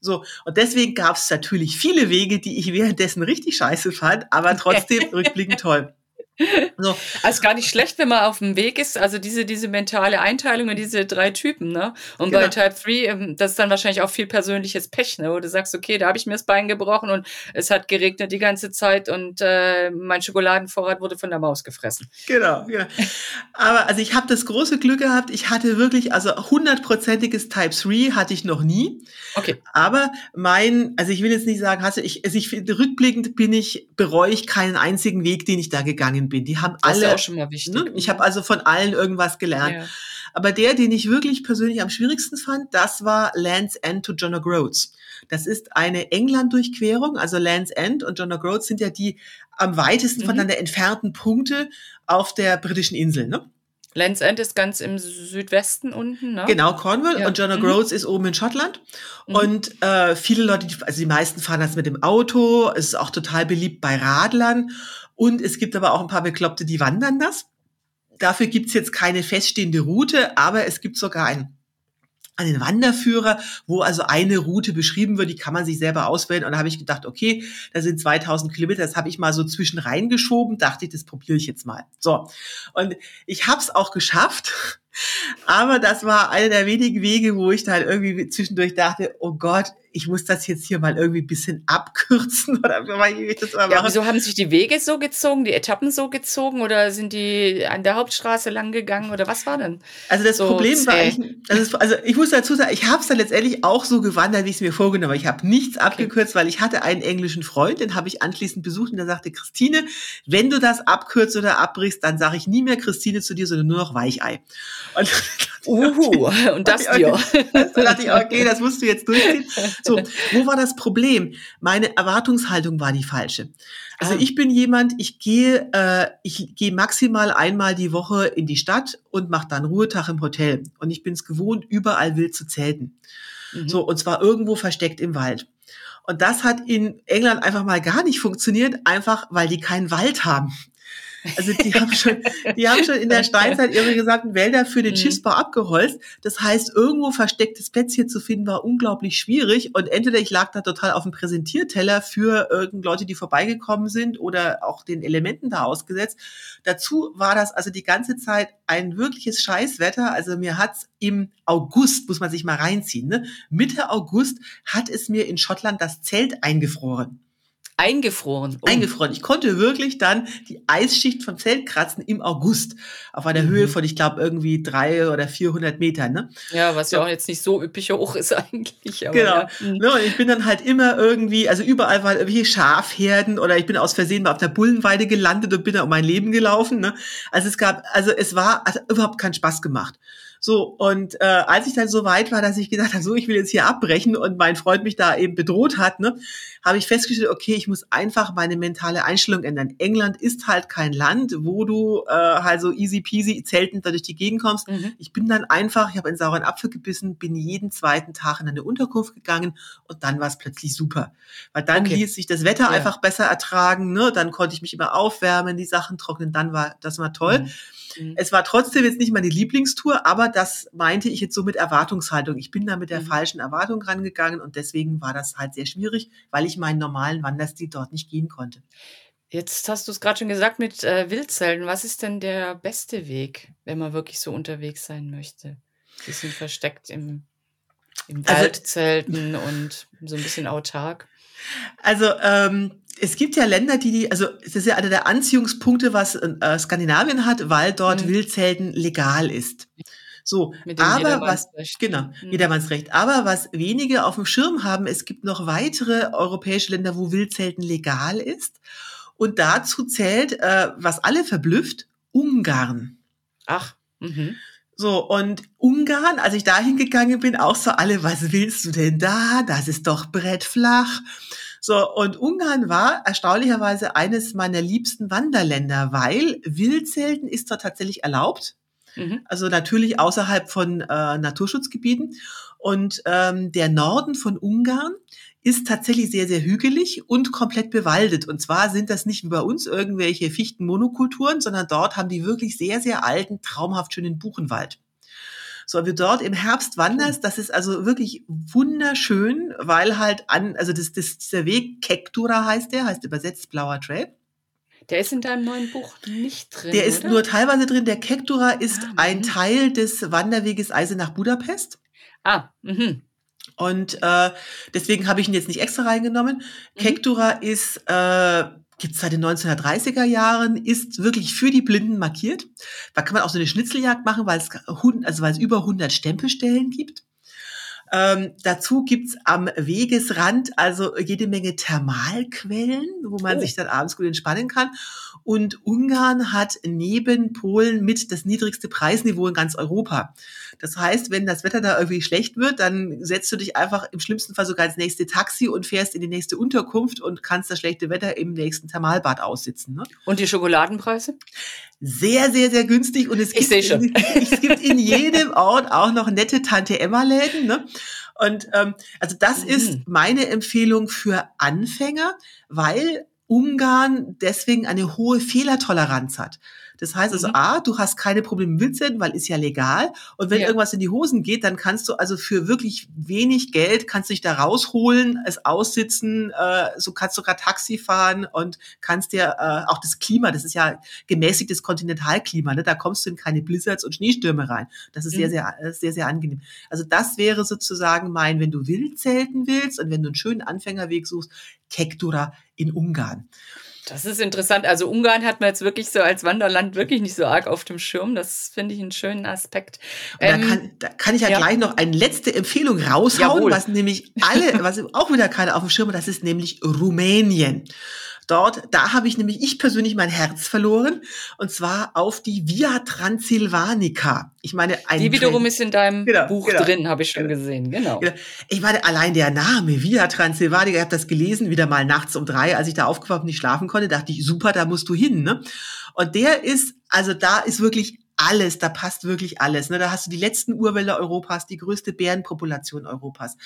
So, und deswegen gab es natürlich viele Wege, die ich währenddessen richtig scheiße fand, aber trotzdem rückblickend toll. So. Also gar nicht schlecht, wenn man auf dem Weg ist. Also diese, diese mentale Einteilung und diese drei Typen, ne? Und genau. bei Type 3, ähm, das ist dann wahrscheinlich auch viel persönliches Pech, ne? Wo du sagst, okay, da habe ich mir das Bein gebrochen und es hat geregnet die ganze Zeit und äh, mein Schokoladenvorrat wurde von der Maus gefressen. Genau, genau. Aber also ich habe das große Glück gehabt, ich hatte wirklich, also hundertprozentiges Type 3 hatte ich noch nie. Okay. Aber mein, also ich will jetzt nicht sagen, hatte ich, also ich rückblickend bin ich, bereue ich keinen einzigen Weg, den ich da gegangen bin. Die haben das alle. Ist auch schon mal wichtig. Ne? Ich habe also von allen irgendwas gelernt. Ja. Aber der, den ich wirklich persönlich am schwierigsten fand, das war Land's End to John O'Groats. Das ist eine England-Durchquerung. Also Land's End und John O'Groats sind ja die am weitesten mhm. voneinander entfernten Punkte auf der britischen Insel. Ne? Land's End ist ganz im Südwesten unten, ne? Genau, Cornwall ja. und John O'Groats mhm. ist oben in Schottland. Mhm. Und äh, viele Leute, also die meisten fahren das mit dem Auto. Es ist auch total beliebt bei Radlern. Und es gibt aber auch ein paar Bekloppte, die wandern das. Dafür gibt's jetzt keine feststehende Route, aber es gibt sogar ein einen Wanderführer, wo also eine Route beschrieben wird, die kann man sich selber auswählen. Und da habe ich gedacht, okay, da sind 2000 Kilometer, das habe ich mal so zwischen reingeschoben, dachte ich, das probiere ich jetzt mal. So, und ich habe es auch geschafft. Aber das war einer der wenigen Wege, wo ich dann irgendwie zwischendurch dachte, oh Gott, ich muss das jetzt hier mal irgendwie ein bisschen abkürzen oder wie ich das mal ja, Wieso haben sich die Wege so gezogen, die Etappen so gezogen oder sind die an der Hauptstraße lang gegangen oder was war denn? Also das so Problem zäh? war, ich, also, also ich muss dazu sagen, ich habe es dann letztendlich auch so gewandert, wie ich es mir vorgenommen habe. Ich habe nichts okay. abgekürzt, weil ich hatte einen englischen Freund, den habe ich anschließend besucht und der sagte, Christine, wenn du das abkürzt oder abbrichst, dann sage ich nie mehr Christine zu dir, sondern nur noch Weichei. Und, Uhu, und das dir. Dann dachte ich, okay, das musst du jetzt durchziehen. So, wo war das Problem? Meine Erwartungshaltung war die falsche. Also ah. ich bin jemand, ich gehe, äh, ich gehe maximal einmal die Woche in die Stadt und mache dann Ruhetag im Hotel. Und ich bin es gewohnt, überall wild zu zelten. Mhm. So, und zwar irgendwo versteckt im Wald. Und das hat in England einfach mal gar nicht funktioniert, einfach weil die keinen Wald haben. Also die haben schon, die haben schon in der Steinzeit ihre gesamten Wälder für den mhm. Schiffsbau abgeholzt. Das heißt, irgendwo verstecktes Plätzchen zu finden war unglaublich schwierig. Und entweder ich lag da total auf dem Präsentierteller für irgendeine Leute, die vorbeigekommen sind oder auch den Elementen da ausgesetzt. Dazu war das also die ganze Zeit ein wirkliches Scheißwetter. Also mir hat's im August, muss man sich mal reinziehen, ne? Mitte August hat es mir in Schottland das Zelt eingefroren. Eingefroren. Oh. Eingefroren. Ich konnte wirklich dann die Eisschicht vom Zelt kratzen im August auf einer mhm. Höhe von, ich glaube, irgendwie drei oder 400 Metern. Ne? Ja, was so. ja auch jetzt nicht so üppig hoch ist eigentlich. Genau. Ja. Ne, und ich bin dann halt immer irgendwie, also überall waren irgendwelche Schafherden oder ich bin aus Versehen mal auf der Bullenweide gelandet und bin da um mein Leben gelaufen. Ne? Also es gab, also es war also überhaupt keinen Spaß gemacht. So, und äh, als ich dann so weit war, dass ich gesagt habe, so, ich will jetzt hier abbrechen und mein Freund mich da eben bedroht hat, ne, habe ich festgestellt, okay, ich muss einfach meine mentale Einstellung ändern. England ist halt kein Land, wo du äh, halt so easy peasy zeltend da durch die Gegend kommst. Mhm. Ich bin dann einfach, ich habe einen sauren Apfel gebissen, bin jeden zweiten Tag in eine Unterkunft gegangen und dann war es plötzlich super. Weil dann okay. ließ sich das Wetter ja. einfach besser ertragen, ne? Dann konnte ich mich immer aufwärmen, die Sachen trocknen, dann war das war toll. Mhm. Mhm. Es war trotzdem jetzt nicht meine Lieblingstour, aber das meinte ich jetzt so mit Erwartungshaltung. Ich bin da mit der mhm. falschen Erwartung rangegangen und deswegen war das halt sehr schwierig, weil ich meinen normalen Wanderstil dort nicht gehen konnte. Jetzt hast du es gerade schon gesagt mit äh, Wildzelten. Was ist denn der beste Weg, wenn man wirklich so unterwegs sein möchte? Bisschen versteckt im, im also, Wald zelten und so ein bisschen autark. Also ähm, es gibt ja Länder, die die, also es ist ja einer der Anziehungspunkte, was äh, Skandinavien hat, weil dort mhm. Wildzelten legal ist. So, aber was, genau, mhm. jedermanns Recht. Aber was wenige auf dem Schirm haben, es gibt noch weitere europäische Länder, wo Wildzelten legal ist. Und dazu zählt, äh, was alle verblüfft, Ungarn. Ach. Mhm. So, und Ungarn, als ich da hingegangen bin, auch so alle, was willst du denn da? Das ist doch brettflach. So, und Ungarn war erstaunlicherweise eines meiner liebsten Wanderländer, weil Wildzelten ist dort tatsächlich erlaubt. Mhm. Also natürlich außerhalb von äh, Naturschutzgebieten. Und ähm, der Norden von Ungarn ist tatsächlich sehr, sehr hügelig und komplett bewaldet. Und zwar sind das nicht wie bei uns irgendwelche Fichtenmonokulturen, sondern dort haben die wirklich sehr, sehr alten, traumhaft schönen Buchenwald. So, wenn du dort im Herbst wanderst, das ist also wirklich wunderschön, weil halt an, also das, das, dieser Weg, Kektura heißt der, heißt übersetzt blauer Trail. Der ist in deinem neuen Buch nicht drin. Der ist oder? nur teilweise drin. Der Kektura ist ah, ein. Teil des Wanderweges Eise nach Budapest. Ah, mhm. Und äh, deswegen habe ich ihn jetzt nicht extra reingenommen. Mhm. Kektura ist, äh, gibt es seit den 1930er Jahren, ist wirklich für die Blinden markiert. Da kann man auch so eine Schnitzeljagd machen, weil es, also weil es über 100 Stempelstellen gibt. Ähm, dazu gibt's am Wegesrand also jede Menge Thermalquellen, wo man oh. sich dann abends gut entspannen kann. Und Ungarn hat neben Polen mit das niedrigste Preisniveau in ganz Europa. Das heißt, wenn das Wetter da irgendwie schlecht wird, dann setzt du dich einfach im schlimmsten Fall sogar ins nächste Taxi und fährst in die nächste Unterkunft und kannst das schlechte Wetter im nächsten Thermalbad aussitzen. Ne? Und die Schokoladenpreise? Sehr, sehr, sehr günstig. Und es, gibt. In, es gibt in jedem Ort auch noch nette Tante Emma-Läden. Ne? Und ähm, also das mhm. ist meine Empfehlung für Anfänger, weil Ungarn deswegen eine hohe Fehlertoleranz hat. Das heißt also, mhm. A, du hast keine Probleme mit Wildsenden, weil ist ja legal. Und wenn ja. irgendwas in die Hosen geht, dann kannst du also für wirklich wenig Geld, kannst dich da rausholen, es aussitzen, äh, so kannst du sogar Taxi fahren und kannst dir äh, auch das Klima, das ist ja gemäßigtes Kontinentalklima, ne? da kommst du in keine Blizzards und Schneestürme rein. Das ist mhm. sehr, sehr, äh, sehr, sehr angenehm. Also das wäre sozusagen mein, wenn du Wildzelten willst und wenn du einen schönen Anfängerweg suchst, Kektura in Ungarn. Das ist interessant. Also Ungarn hat man jetzt wirklich so als Wanderland wirklich nicht so arg auf dem Schirm. Das finde ich einen schönen Aspekt. Ähm, da, kann, da kann ich ja, ja, gleich noch eine letzte Empfehlung raushauen, Jawohl. was nämlich alle, was auch wieder keiner auf dem Schirm hat, das ist nämlich Rumänien dort, da habe ich nämlich ich persönlich mein Herz verloren und zwar auf die Via Transilvanica. Ich meine, ein die wiederum ist in deinem genau, Buch genau, drin, habe ich schon genau, gesehen. Genau. genau. Ich meine, allein der Name Via Transilvanica, ich habe das gelesen, wieder mal nachts um drei, als ich da aufgewacht und nicht schlafen konnte, dachte ich, super, da musst du hin. Ne? Und der ist, also da ist wirklich alles, da passt wirklich alles. Ne? Da hast du die letzten Urwälder Europas, die größte Bärenpopulation Europas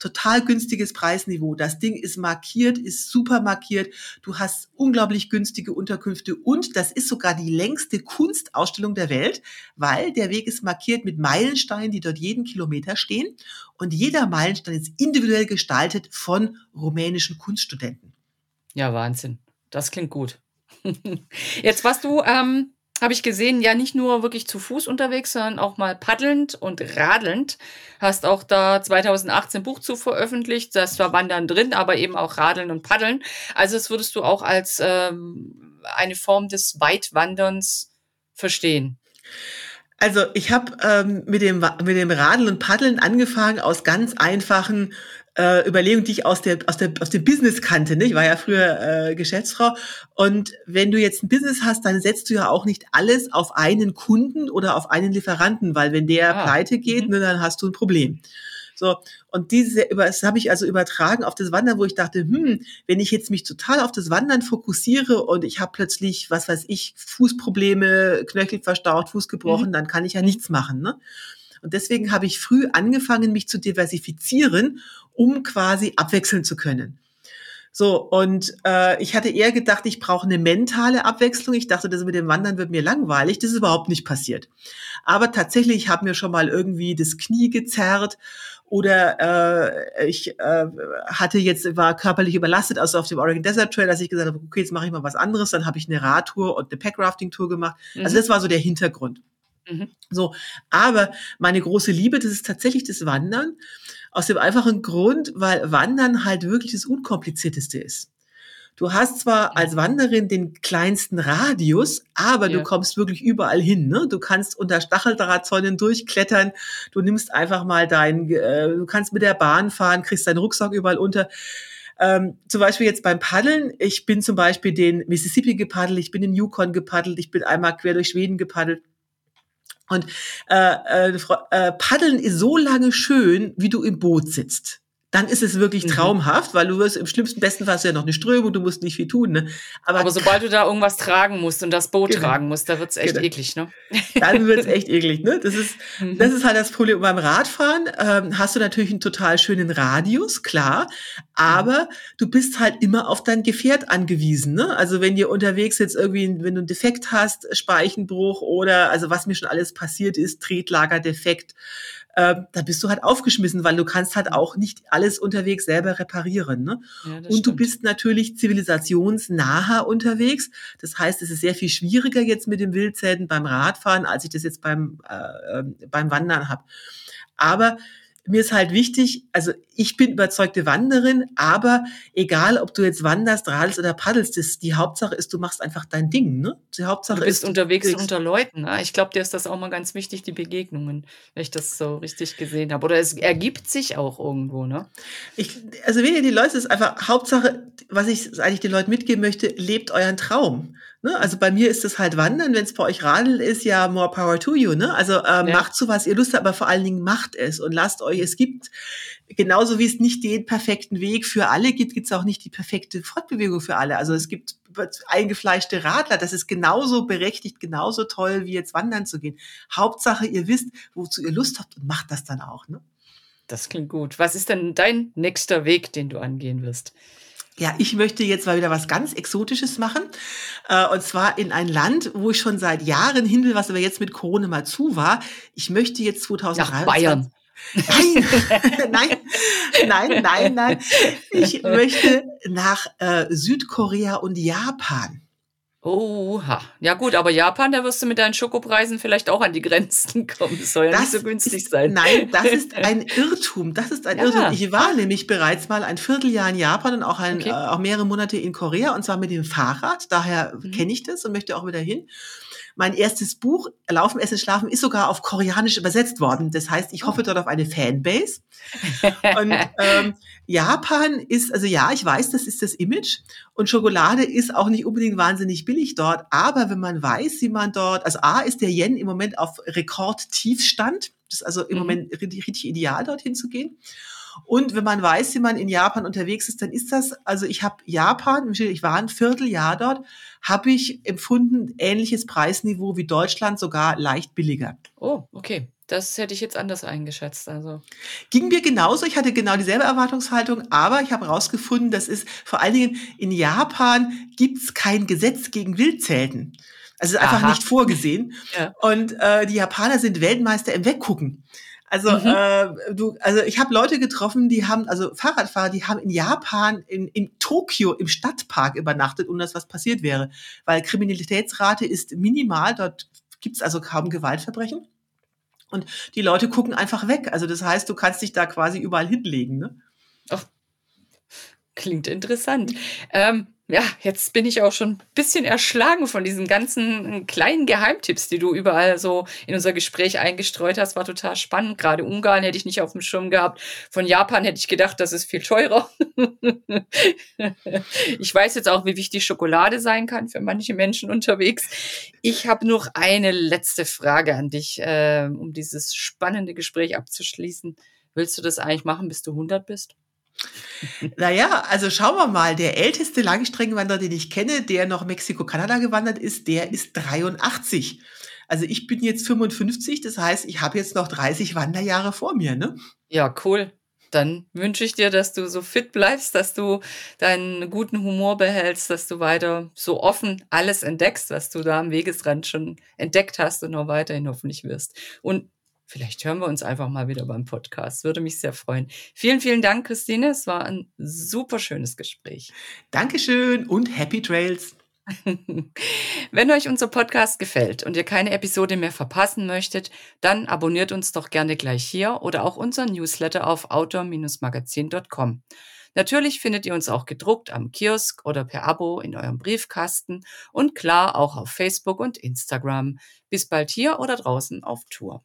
total günstiges Preisniveau. Das Ding ist markiert, ist super markiert. Du hast unglaublich günstige Unterkünfte und das ist sogar die längste Kunstausstellung der Welt, weil der Weg ist markiert mit Meilensteinen, die dort jeden Kilometer stehen und jeder Meilenstein ist individuell gestaltet von rumänischen Kunststudenten. Ja, Wahnsinn. Das klingt gut. Jetzt warst du ähm, habe ich gesehen, ja nicht nur wirklich zu Fuß unterwegs, sondern auch mal paddelnd und radelnd. Hast auch da 2018 Buch zu veröffentlicht. Das war Wandern drin, aber eben auch Radeln und Paddeln. Also das würdest du auch als ähm, eine Form des Weitwanderns verstehen. Also ich habe ähm, mit, dem, mit dem Radeln und Paddeln angefangen aus ganz einfachen äh, Überlegung, die ich aus der, aus der, aus dem Business kannte. Ne? Ich war ja früher äh, Geschäftsfrau. Und wenn du jetzt ein Business hast, dann setzt du ja auch nicht alles auf einen Kunden oder auf einen Lieferanten, weil wenn der ah. pleite geht, mhm. ne, dann hast du ein Problem. So, und diese, das habe ich also übertragen auf das Wandern, wo ich dachte, hm, wenn ich jetzt mich total auf das Wandern fokussiere und ich habe plötzlich, was weiß ich, Fußprobleme, Knöchel verstaucht, Fuß gebrochen, mhm. dann kann ich ja nichts machen. Ne? Und deswegen habe ich früh angefangen, mich zu diversifizieren, um quasi abwechseln zu können. So, und äh, ich hatte eher gedacht, ich brauche eine mentale Abwechslung. Ich dachte, das mit dem Wandern wird mir langweilig. Das ist überhaupt nicht passiert. Aber tatsächlich, ich habe mir schon mal irgendwie das Knie gezerrt oder äh, ich äh, hatte jetzt, war körperlich überlastet, also auf dem Oregon Desert Trail, dass ich gesagt habe, okay, jetzt mache ich mal was anderes. Dann habe ich eine Radtour und eine Packrafting-Tour gemacht. Also mhm. Also das war so der Hintergrund. Mhm. So, aber meine große Liebe, das ist tatsächlich das Wandern. Aus dem einfachen Grund, weil Wandern halt wirklich das Unkomplizierteste ist. Du hast zwar als Wanderin den kleinsten Radius, aber ja. du kommst wirklich überall hin. Ne? Du kannst unter Stacheldrahtzäunen durchklettern. Du nimmst einfach mal dein, äh, du kannst mit der Bahn fahren, kriegst deinen Rucksack überall unter. Ähm, zum Beispiel jetzt beim Paddeln. Ich bin zum Beispiel den Mississippi gepaddelt, ich bin den Yukon gepaddelt, ich bin einmal quer durch Schweden gepaddelt. Und äh, äh, äh, Paddeln ist so lange schön, wie du im Boot sitzt dann ist es wirklich mhm. traumhaft, weil du wirst im schlimmsten besten Fall ja noch eine Strömung, du musst nicht viel tun. Ne? Aber, Aber sobald du da irgendwas tragen musst und das Boot genau. tragen musst, da wird's echt genau. eklig, ne? Dann wird's echt eklig, ne? Das ist, mhm. das ist halt das Problem. beim Radfahren ähm, hast du natürlich einen total schönen Radius, klar, aber du bist halt immer auf dein Gefährt angewiesen. Ne? Also wenn dir unterwegs jetzt irgendwie, wenn du einen Defekt hast, Speichenbruch oder also was mir schon alles passiert ist, Tretlagerdefekt, äh, da bist du halt aufgeschmissen, weil du kannst halt auch nicht alles unterwegs selber reparieren. Ne? Ja, und stimmt. du bist natürlich zivilisationsnaher unterwegs. Das heißt, es ist sehr viel schwieriger jetzt mit dem Wildzelten beim Radfahren, als ich das jetzt beim, äh, ähm, beim Wandern habe. Aber mir ist halt wichtig, also ich bin überzeugte Wanderin, aber egal, ob du jetzt wanderst, radelst oder paddelst, das, die Hauptsache ist, du machst einfach dein Ding. Ne? Die Hauptsache du bist ist, unterwegs du unter Leuten. Ne? Ich glaube, dir ist das auch mal ganz wichtig, die Begegnungen, wenn ich das so richtig gesehen habe. Oder es ergibt sich auch irgendwo. Ne? Ich, also wenn ihr die Leute, ist einfach Hauptsache, was ich eigentlich den Leuten mitgeben möchte, lebt euren Traum. Ne? Also bei mir ist es halt Wandern, wenn es bei euch Radeln ist, ja more power to you. Ne? Also äh, ja. macht so was ihr Lust habt, aber vor allen Dingen macht es und lasst euch. Es gibt genauso wie es nicht den perfekten Weg für alle gibt, gibt es auch nicht die perfekte Fortbewegung für alle. Also es gibt eingefleischte Radler, das ist genauso berechtigt, genauso toll wie jetzt wandern zu gehen. Hauptsache ihr wisst, wozu ihr Lust habt und macht das dann auch. Ne? Das klingt gut. Was ist denn dein nächster Weg, den du angehen wirst? Ja, ich möchte jetzt mal wieder was ganz Exotisches machen. Äh, und zwar in ein Land, wo ich schon seit Jahren hin will, was aber jetzt mit Corona mal zu war. Ich möchte jetzt 2023. Nach Bayern. Nein, nein, nein, nein, nein. Ich möchte nach äh, Südkorea und Japan. Oha. Ja gut, aber Japan, da wirst du mit deinen Schokopreisen vielleicht auch an die Grenzen kommen. Das soll ja das nicht so günstig ist, sein. Nein, das ist ein Irrtum. Das ist ein ja. Irrtum. Ich war nämlich bereits mal ein Vierteljahr in Japan und auch, ein, okay. äh, auch mehrere Monate in Korea und zwar mit dem Fahrrad. Daher mhm. kenne ich das und möchte auch wieder hin. Mein erstes Buch, Laufen, Essen, Schlafen, ist sogar auf Koreanisch übersetzt worden. Das heißt, ich hoffe dort auf eine Fanbase. Und ähm, Japan ist, also ja, ich weiß, das ist das Image. Und Schokolade ist auch nicht unbedingt wahnsinnig billig dort. Aber wenn man weiß, wie man dort, also A ist der Yen im Moment auf Rekordtiefstand. Das ist also im mhm. Moment richtig, richtig ideal, dorthin zu gehen. Und wenn man weiß, wie man in Japan unterwegs ist, dann ist das, also ich habe Japan, ich war ein Vierteljahr dort, habe ich empfunden, ähnliches Preisniveau wie Deutschland, sogar leicht billiger. Oh, okay. Das hätte ich jetzt anders eingeschätzt. Also. Ging mir genauso. Ich hatte genau dieselbe Erwartungshaltung, aber ich habe herausgefunden, das ist vor allen Dingen in Japan gibt es kein Gesetz gegen Wildzelten. Also einfach Aha. nicht vorgesehen. Ja. Und äh, die Japaner sind Weltmeister im Weggucken. Also mhm. äh, du, also ich habe Leute getroffen, die haben, also Fahrradfahrer, die haben in Japan, in, in Tokio im Stadtpark übernachtet, ohne dass was passiert wäre. Weil Kriminalitätsrate ist minimal, dort gibt's also kaum Gewaltverbrechen. Und die Leute gucken einfach weg. Also das heißt, du kannst dich da quasi überall hinlegen. Ne? Ach, klingt interessant. Ähm, ja, jetzt bin ich auch schon ein bisschen erschlagen von diesen ganzen kleinen Geheimtipps, die du überall so in unser Gespräch eingestreut hast. War total spannend. Gerade Ungarn hätte ich nicht auf dem Schirm gehabt. Von Japan hätte ich gedacht, das ist viel teurer. ich weiß jetzt auch, wie wichtig Schokolade sein kann für manche Menschen unterwegs. Ich habe noch eine letzte Frage an dich, äh, um dieses spannende Gespräch abzuschließen. Willst du das eigentlich machen, bis du 100 bist? Naja, also schauen wir mal. Der älteste Langstreckenwanderer, den ich kenne, der noch Mexiko-Kanada gewandert ist, der ist 83. Also ich bin jetzt 55, das heißt, ich habe jetzt noch 30 Wanderjahre vor mir, ne? Ja, cool. Dann wünsche ich dir, dass du so fit bleibst, dass du deinen guten Humor behältst, dass du weiter so offen alles entdeckst, was du da am Wegesrand schon entdeckt hast und noch weiterhin hoffentlich wirst. Und Vielleicht hören wir uns einfach mal wieder beim Podcast. Würde mich sehr freuen. Vielen, vielen Dank, Christine. Es war ein super schönes Gespräch. Dankeschön und Happy Trails. Wenn euch unser Podcast gefällt und ihr keine Episode mehr verpassen möchtet, dann abonniert uns doch gerne gleich hier oder auch unseren Newsletter auf outdoor-magazin.com. Natürlich findet ihr uns auch gedruckt am Kiosk oder per Abo in eurem Briefkasten und klar auch auf Facebook und Instagram. Bis bald hier oder draußen auf Tour.